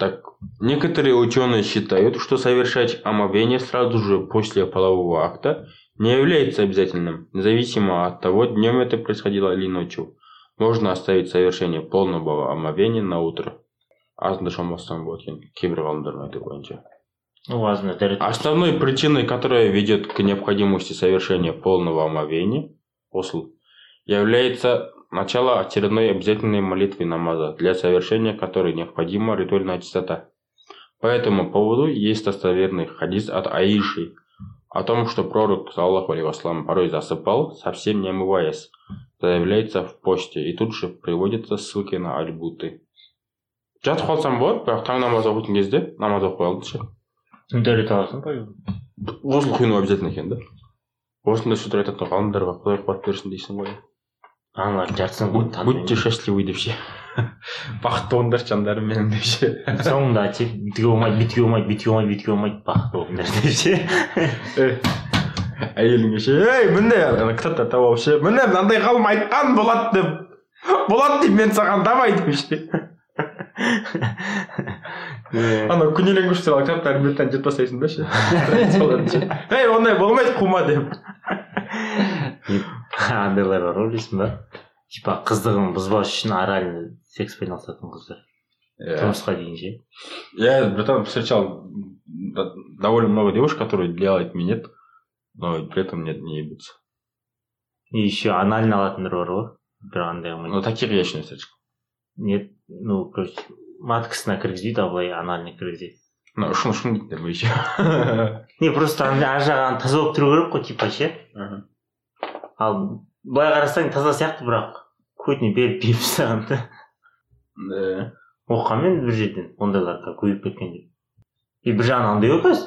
так некоторые ученые считают что совершать омовение сразу же после полового акта не является обязательным независимо от того днем это происходило или ночью можно оставить совершение полного омовения на утро. Азында шомылсаң болады екен кейбір ғалымдардың айтуы бойынша ну азында дәрет Основной причиной, которая ведет к необходимости совершения полного омовения, осл, является начало очередной обязательной молитвы намаза, для совершения которой необходима ритуальная чистота. По этому поводу есть достоверный хадис от Аиши о том, что пророк, саллаху алейхи порой засыпал, совсем не омываясь, заявляется в посте, и тут же приводятся ссылки на альбуты. жатып қалсам болады бірақ таң намаз оқитын кезде намаз оқып қоя алды ше дәрет аласың ба ғұсыл құйыну обязательно екен да? Осындай сөздер айтатын ғалымдарға құдай қуат берсін дейсің ғой аналардың жартысын Будь- будьте счастливы деп ше бақытты болыңдар жандарым менің деп ше соңында айтшы бүйтуге болмайды бүйтуге болмайды бүйтуге болмайды бүйтуге болмайды бақытты болыңдар деп ше әйеліңе ше ей міне! Ана кітаптар тауып алып ше міне мынандай ғалым айтқан болады деп болады деймін мен саған давай деп ше! Анау күнеленгіш туралы кітаптардың беттен жырып тастайсың да ше? Ей ондай болмайды қума! деп. Андайлар бар ғой білесің ба? Типа қыздығын бұзбас үшін оральный секспен айналысатын қыздар. Тұрмысқа дейін ше? Я, братан, встречал до- довольно много девушек, которые делают минет, но при этом нет, не ебутся. и еще анальный алатындар бар ғой бірақ андай қылмайды таких я еще не встречал. нет ну короче маткасына кіргізбейді а былай анальный кіргізеді Ну, шын, шын дейді мы еще. не просто андай ар жағы таза болып тұру керек қой типа ше ал былай қарасаң таза сияқты бірақ көтіне беріп беріп тастаған да Да. оқығанмен бір жерден ондайларға көбейіп кеткен деп и бір жағынан андай ғой қазір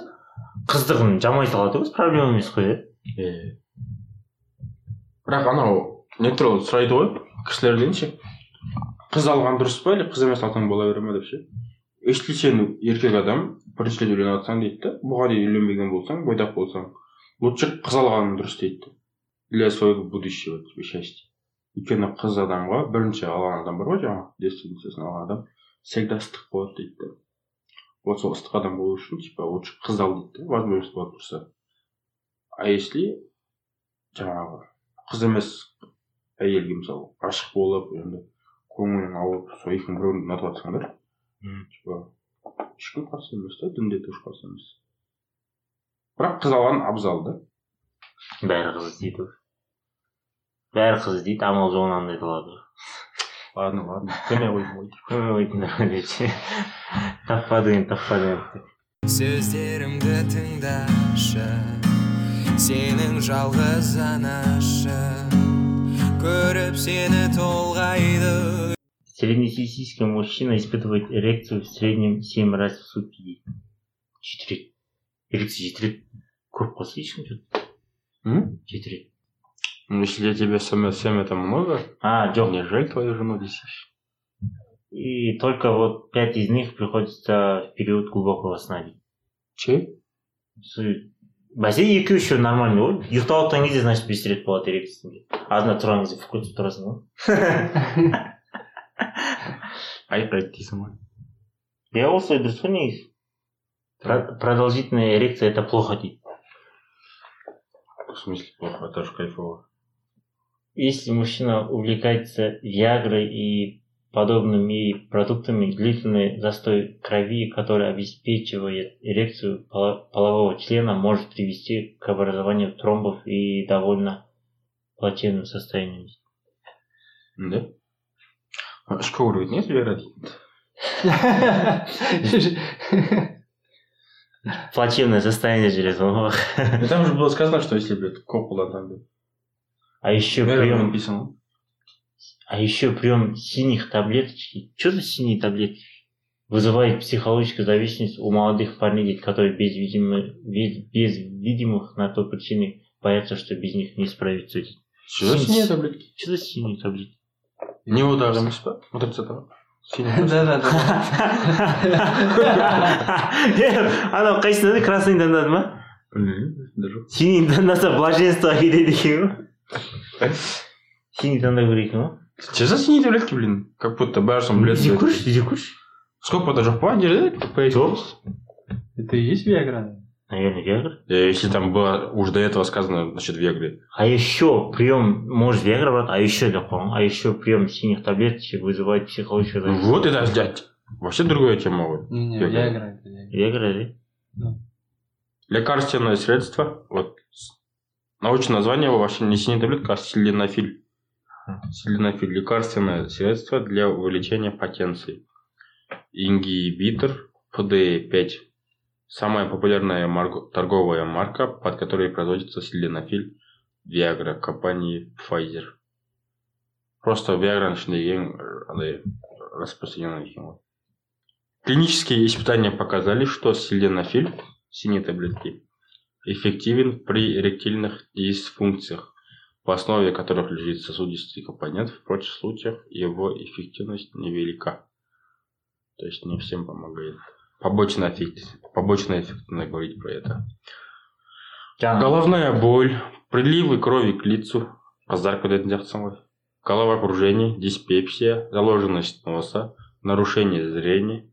қыздығын жамай салады ғой проблема емес қой иә. Бірақ анау не туралы сұрайды ғой кісілерден ше қыз алған дұрыс па или қыз емес алсаң бола бере ма деп ше? Если сен еркек адам бірінші рет үйленіп жатсаң дейді да бұған дейін үйленбеген болсаң бойдақ болсаң лучше қыз алғаның дұрыс дейді для своего будущего типа счастья. Өйткені қыз адамға бірінші алған адам бар ғой жаңағы девственницасын алған адам всегда ыстық болады дейді да вот сол ыстық адам болу үшін типа лучше қыз ал дейді да возможность болады тұрса а если жаңағы қыз емес әйелге мысалы ғашық болып енді көңілің ауып сол екінің біреуін ұнатып жатсаңдар типа ешкім қарсы емес та дінде де қарсы емес. Бірақ қыз алған абзал да. Бәрі қыз іздейді ғой. Бәрі қыз іздейді амал жоғынан айтылады ладно ладно көме қойдым көме қойдыңдар деп ше таппады енді таппады енді сөздерімді тыңдашы сенің жалғыз анашың көріп сені толғайды. Среднестатистический мужчина испытывает эрекцию в среднем 7 раз в сутки. Дейді жеті рет эрекция жеті рет көп қылса ешкім жоқ М? жеті рет Ну, если для тебя семь, семь это много, а жоқ не жаль твою жену здесь. и только вот пять из них приходится в период глубокого сна дейді Че? Су- бәсе екеуі еще нормально ғой ұйықтап жатқан кезде значит бес рет болады эрекциясың азында тұрған кезде вкусып тұрасың ғой айқайды дейсің ғой иә осылай дұрыс қой негізі Про- продолжительная эрекция это плохо дейді в смысле плохо это же кайфово Если мужчина увлекается Виагрой и подобными продуктами, длительный застой крови, который обеспечивает эрекцию поло- полового члена, может привести к образованию тромбов и довольно плачевным состояниям. да. А, что говорит нет дейді Плачевное состояние через Ну, там же было сказано что если блядь копула блядь, А еще прием, написано а еще прием синих таблеточек. Что за синие таблетки? Вызывает психологическую зависимость у молодых парней, которые без, видимо- без, без видимых на то причины боятся, что без них не справиться. что за синие таблетки Что за синие таблетки? не вот даже емес па отрицательно Да-да-да. анау қайсысы красный таңдады ма білмеймін даже синий таңдаса блаженствоға кетеді екен ғой синий таңдау керек екен ғой что за синие таблетки блин как будто бәрісін біледі іздеп көрші іздеп көрші сколько то жоқ па ана жерде жоқ Это и есть Виагра? наверное виагра Э, если там было уже до этого сказано насчет вегры а еще прием может виагра брат а еще деп қойған а еще прием синих таблеточек вызывает психологическое зависимость вот это дядь вообще другая тема ғой Не-не, Виагра. Виагра. это Виагра. виагра да лекарственное средство вот с- научное название его вообще не синяя таблетка а силденафиль силденафиль лекарственное средство для увеличения потенции ингибитор ПД5 самая популярная марго- торговая марка под которой производится силденафиль Viagra компании Pfizer просто Viagra ішіндегі ең андай распространенный екен ғой клинические испытания показали что силденафиль синие таблетки эффективен при эректильных дисфункциях, в основе которых лежит сосудистый компонент. В прочих случаях его эффективность невелика. То есть не всем помогает. Побочный эффект. Побочный эффект, надо говорить про это. жаңағы Головная боль, приливы крови к лицу, ғой. Головокружение, диспепсия, заложенность носа, нарушение зрения,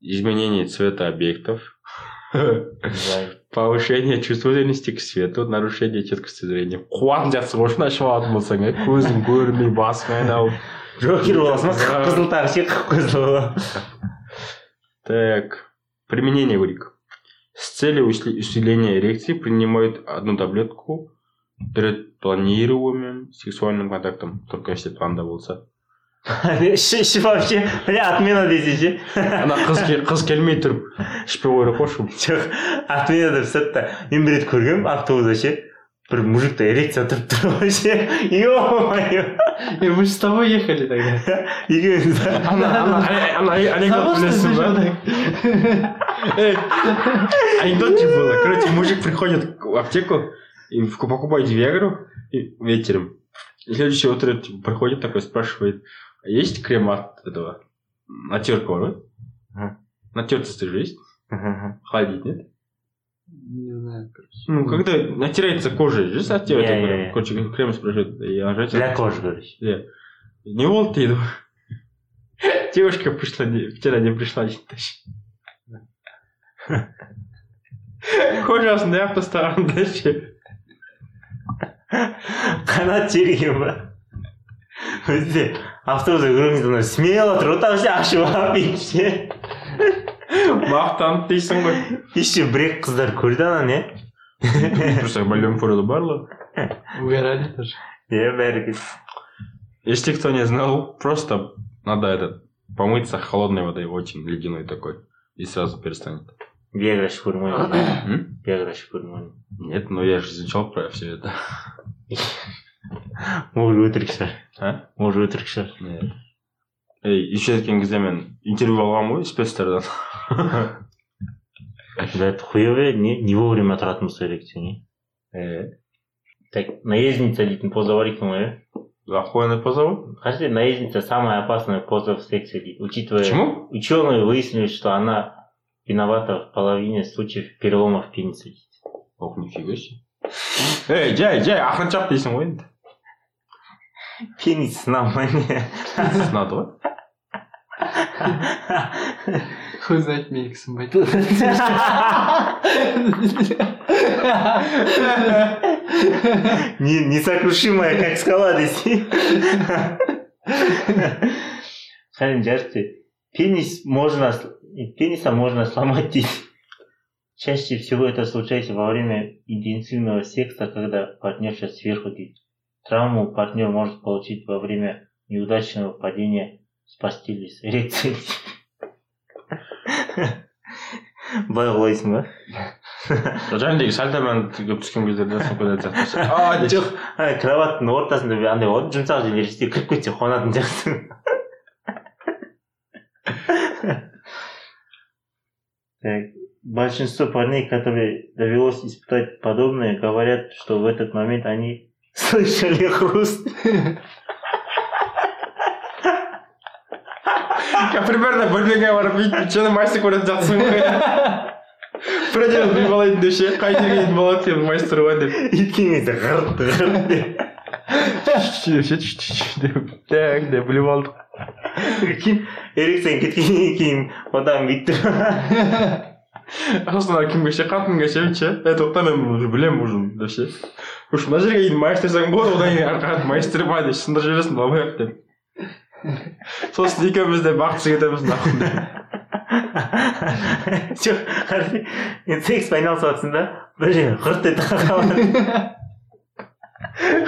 изменение цвета объектов, повышение чувствительности к свету, нарушение четкости зрения. Қуат жақсы ғой шын ашып алатын болсаң иә көзің көрмей басың айналып жокер боласың ба қызыл қып Так, применение вырик. С целью усиления эрекции принимают одну таблетку перед планируемым сексуальным контактом, только если планда болса іші іші вообще бля отмена десе ше ана қыз кел- қыз келмей тұрып ішпей қойып қойшы жоқ отмена деп тастады да мен бір рет көргенмін автобуста ше бір мужикта эрекция тұрып тұр ғой ше е мое Э, Мы же с тобой ехали тогда. екеуміз ана ана ана анекдот білесің ба Эй, анекдот же было короче мужик приходит в аптеку и покупает виагру и- вечером и следующее утро типа, приходит такой спрашивает а а есть крем от этого? От тертого, да? Ага. На тертости же есть? Ага. Холодить, нет? Не знаю. Ну, когда натирается кожа, же оттирается, короче, крем спрашивает. Для кожи, короче. Yeah. Не волт иду. Девушка пришла, не, вчера не пришла. Ужасно, я поставил дальше. Қанат тергенбі бізде өзі де автобуста көрген кезде смело тұр ғой там ше ашып алып бүйтіп ше мақтанып дейсің ғой еще бір екі қыздар көрді ананы иә просто бәлем көреді барлығы Угорали тоже. иә бәрі кетті Если кто не знал, просто надо этот помыться холодной водой, очень ледяной такой, и сразу перестанет. виагра ішіп көрмеген М? виагра ішіп көрмеген Нет, но я же изучал про все это. может өтірік шығар А? может өтірік шығар Нет. Эй, еще кеткен кезде мен интервью алғанмын ғой спецтардан. да хуевый не не вовремя тұратын болса керек сен Э, так наездница дейтін поза бар екен ғой иә Охуенный поза ғой. Хотя наездница самая опасная поза в сексе, дейді. учитывая... Почему? Ученые выяснили, что она виновата в половине случаев переломов пениса. дейді. Ох, нифига себе. Эй, жай, жай, ақырыншақ дейсің ғой енді. Пенис сынамание. Сынады ғой. Хуй знает менікі сынбайды Не- Несокрушимая, как скала, десей. Хәлін жарты. Пенис можно... с- Пениса можно сломать. дейді. Чаще всего это случается во время интенсивного секса, когда партнерша сверху. дейді. Травму партнер может получить во время неудачного падения с постели с эрекцией. былай құлайсың ба Жәнедегі сальтамен көп түскен кездерде сондай сияқты. А, деп. жоқ ана кроваттың ортасында бір андай болады жұмсақ жерлер істе кіріп кетсе қуанатын сияқтысың Так, большинство парней, которые довелось испытать подобное, говорят, что в этот момент они слышали хруст. Я примерно бөлмеге барып бүйтіп жаны мастер көретін сияқтысың ғой. проделать болайын деп ше қай жерге дейін болады сенің мастер ғой деп Иткің кезде ғырт ғырт деп. деп ше деп так деп біліп алдық кейін эрекцияң кеткеннен кейін одан бүйтіп сосын ана кімге ше қатынға ше бүйтіп ше е тоқта мен бұны уже білемін уже деп ше уж мына жерге дейін мастерсаң болады одан кейін ары ба деп сындырып жібересің долбояқ деп сосын екеуміз де бақытсыз кетеміз нахуй жоқ енді секспен айналысып жатрсың да бір жерге ғырт ете қалады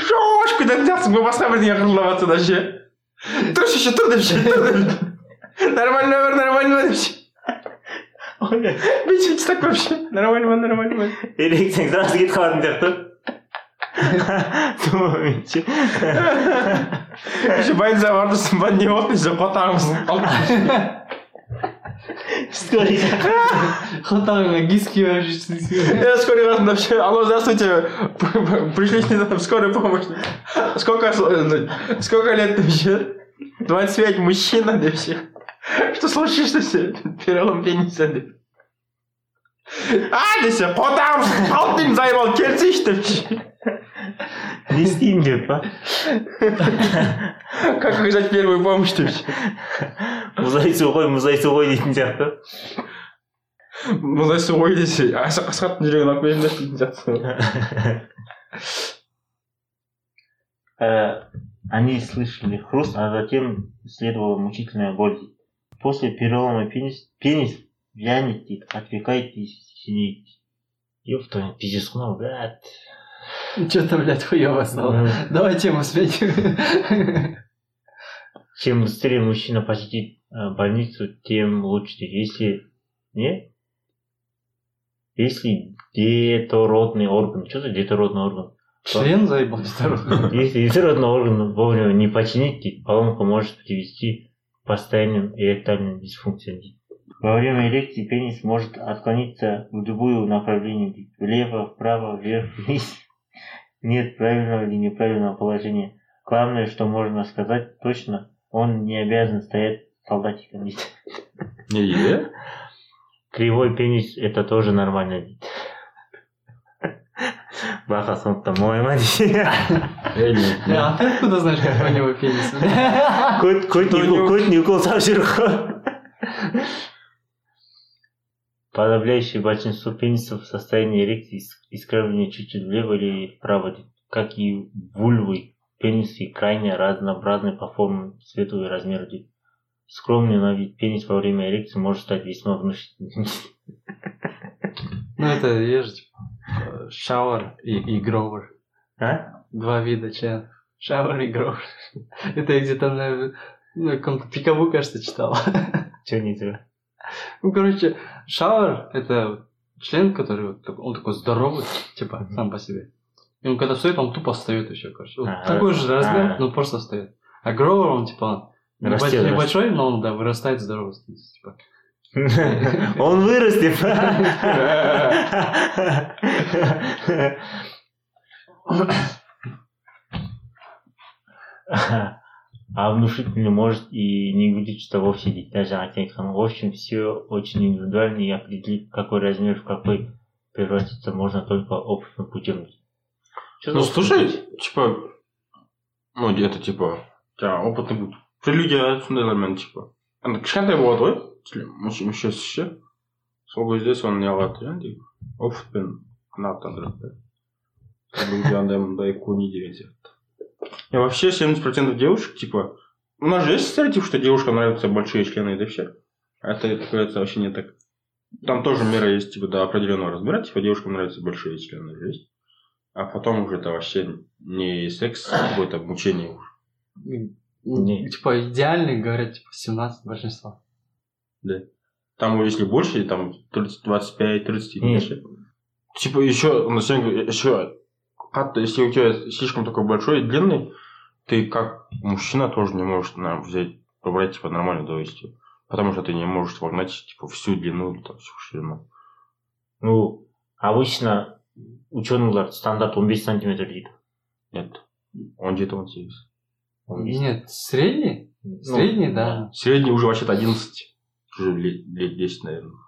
шошып кететін сияқтысың ғой басқа бірдеңе қырылдап жатса да ше тұршы ше тұр деп ше тұр деп нормально бар нормально ма деп ше бүйтіп көріп ше нормально ма нормально ма эрекцияң сразу кетіп қалатын сияқты сол момент ше еще больницаға барды сосын ба не болды десе қотағымыз қалды скорый Хотағыңа гис киіп жүрсің Я скорый раз ше алло здравствуйте пришли с скорой помощь сколько э, сколько лет вообще 25 мужчина деп ше что случилось десе перелом пениса деп а десе қотағымыз қалды деймін зайыбал келсейші деп ше не істеймін деп па как оказать первую помощь деп ше мұздай су ғой мұздай су ғой дейтін сияқты мұндай су ғой десе асхаттың жүрегін алып берейін дейтін сияқты Э, Они слышали хруст, а затем следовала мучительная боль. После перелома пенис, пенис вянет, дейді, отвлекает и синеет. Ёб твою, пиздец, ну, блядь. Что-то, блядь, хуёво стало. Давай тему сменим. Чем быстрее мужчина посетит э, больницу, тем лучше. Если... Не? Если детородный орган... Что за детородный орган? Член заебал здоровый. Если детородный орган вовремя не починить, дейді, поломка может привести к постоянным эректальным дисфункциям. дейді. Во время эрекции пенис может отклониться в любую направление. дейді. Влево, вправо, вверх, вниз. Нет правильного или неправильного положения. Главное, что можно сказать точно, он не обязан стоять солдатиком. дейді. не дейді Кривой пенис это тоже нормально. дейді. Баха сондықтан мойыма дейді. ей не Э, А ты откуда знаешь, как у него пенис? Көт көт не укол көт не укол салып жүр ғой Подавляющее большинство пенисов в состоянии эрекции ис- искривления чуть-чуть влево или вправо, как и вульвы. Пенисы крайне разнообразны по формам, цвету и размеру. Скромный на вид пенис во время эрекции может стать весьма внушительным. Ну это, же, типа, шауэр и, и гровер. А? Два вида членов. Шауэр и гроуэр. Это где-то на на каком-то пикабу, кажется, читал. Че не то? Ну, короче, шауэр — это член, который вот он такой здоровый, типа, сам по себе. И он когда встает, он тупо встает еще, короче. Вот А, такой же размер, а. но просто встает. А гроуэр, он типа Растет, небольшой, но он, да, вырастает здоровый. Типа. Он вырастет А внушительный может и не говорить, что вовсе дейді даже жаңа айтқан в общем все очень индивидуально и определить какой размер в какой превратиться можно только опытным путем Чё за Ну, опытный слушай, путь? типа, ну, где-то, типа, жаңағы опытный путь. Прелюдия сондайлармен, типа. ана кішкентай болады ғой мүше- мүшесі ше сол кезде соны не қылады жаңағыдей опытпен қанағаттандырады да прелюдия андай мындай кони деген сияқты и вообще 70% девушек, типа, у нас же есть стереотип, что девушкам нравятся большие члены и вообще. А это, кажется, вообще не так. Там тоже мера есть, типа, до определенного размера, типа, девушкам нравятся большие члены, есть. А потом уже это вообще не секс, а какое-то мучение уже. Не. Типа идеальный, говорят, типа 17 большинство. Да. Там, если больше, там 30, 25, 30 и Нет. меньше. Типа еще, на самом деле, еще, как-то, если у тебя слишком такой большой и длинный, ты как мужчина тоже не можешь на, взять, побрать, типа, нормально довести. Потому что ты не можешь вогнать, типа, всю длину или там всю ширину. ну обычно ученые стандарт 15 сантиметр дейді Нет. Он где-то он 7. 15. Нет, средний? Ну, Средний, да. Средний уже вообще-то 11. Уже лет, лет 10, наверное.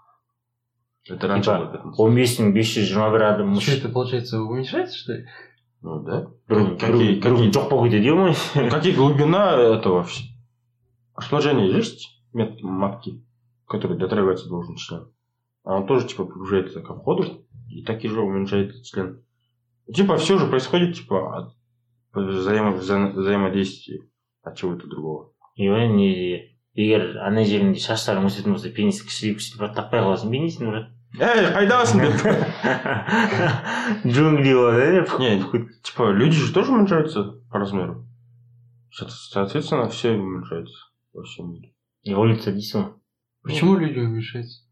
Это раньше Типа, было 15. 15 мың бес жүз жиырма бір адам Что это получается, уменьшается, что ли? Ну да. бір Какие- бір күн жоқ болып кетеді ғой Ну, Какие глубина этого вс- сложения есть метод матки, который дотрагиваться должен член. А он тоже типа приближается ко входу и так и же уменьшает член. Типа все же происходит типа от взаимо, вза- взаимодействия от чего-то другого. и ой не егер ана жеріңде шаштарың өсетін болса пенис кішірейіп кішірейіп барып таппай қаласың пенисін уже Эй, қайдасың деп. джунгли болады иә Не, типа люди же тоже уменьшаются по размеру. Со- Соответственно, все уменьшаются во всем мире. эволюция дейсің ғой Почему люди уменьшаются?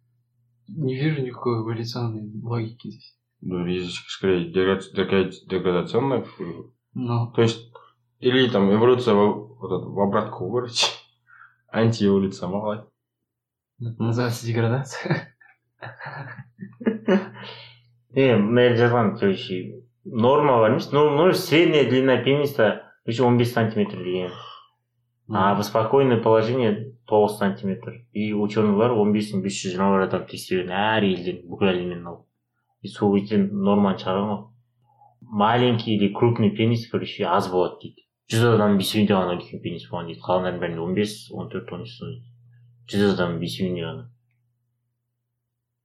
Не вижу никакой эволюционной логики здесь. Ну, есть скорее ф- Но То есть, или там эволюция в, вот это, в обратку выручи, антиэволюция мало. это называется деградация. е мына жерде жазған короче норма бар емес ну ну средняя длина пениса еще 15 сантиметр деген а в спокойное положение 9 сантиметр и ученыйлар 15 мың бес жүз жиырма бір адам тексерген әр елден бүкіл әлемнен алып и сол кезде норманы шығарған ғой маленький или крупный пенис короче аз болады дейді жүз адамның бесеуінде ғана үлкен пенис болған дейді қалғандарының бәрінде он бес он төрт он үш жүз адамның бесеуінде ғана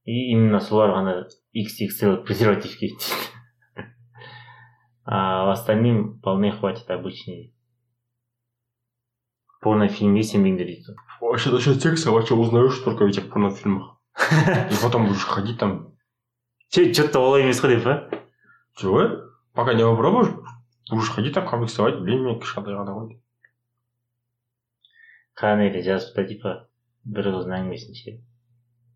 и именно солар ғана XXL презерватив киеді дейді а остальным вполне хватит обычный порнофильмге сенбеңдер дейді Вообще насчет секса вообще узнаешь только в этих порнофильмах. И потом будешь ходить там. че че то олай емес қой деп па Чего? Пока не попробуешь, будешь ходить там комплексовать. Блин, мне кішкентай ғана ғой. қане де жазыпты да типа бір қыздың әңгімесін ше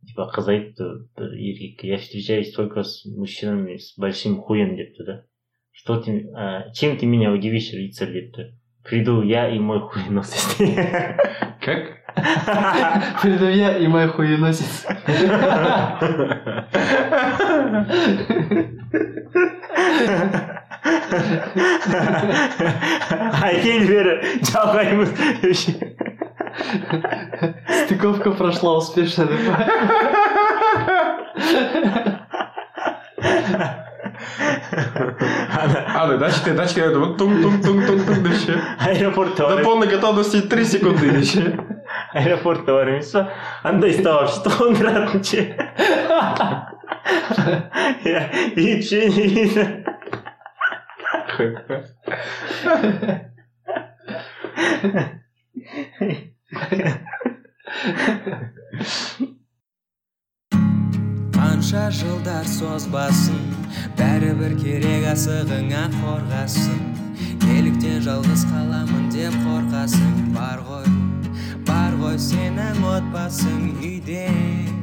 типа қыз айтты бір еркекке я встречаюсь только с мужчинами с большим хуем депті да что ты а, чем ты меня удивишь рыцарь депті приду я и мой хуеносец Как? Приду я и моя хуеносец. әкел бері жалғаймыз Стыковка прошла успешно. Аде, дачите, дачите, тунг, тунг, тунг, тунг, тунг деше. Аеропортори. До полной готовности 3 секунди деше. Аеропортори, мисля. что? става в градче. И че ни... Хе-хе. Қанша жылдар созбасын бәрібір керек асығыңа қорғасын. Неліктен жалғыз қаламын деп қорқасың бар ғой бар ғой сенің отбасың үйде.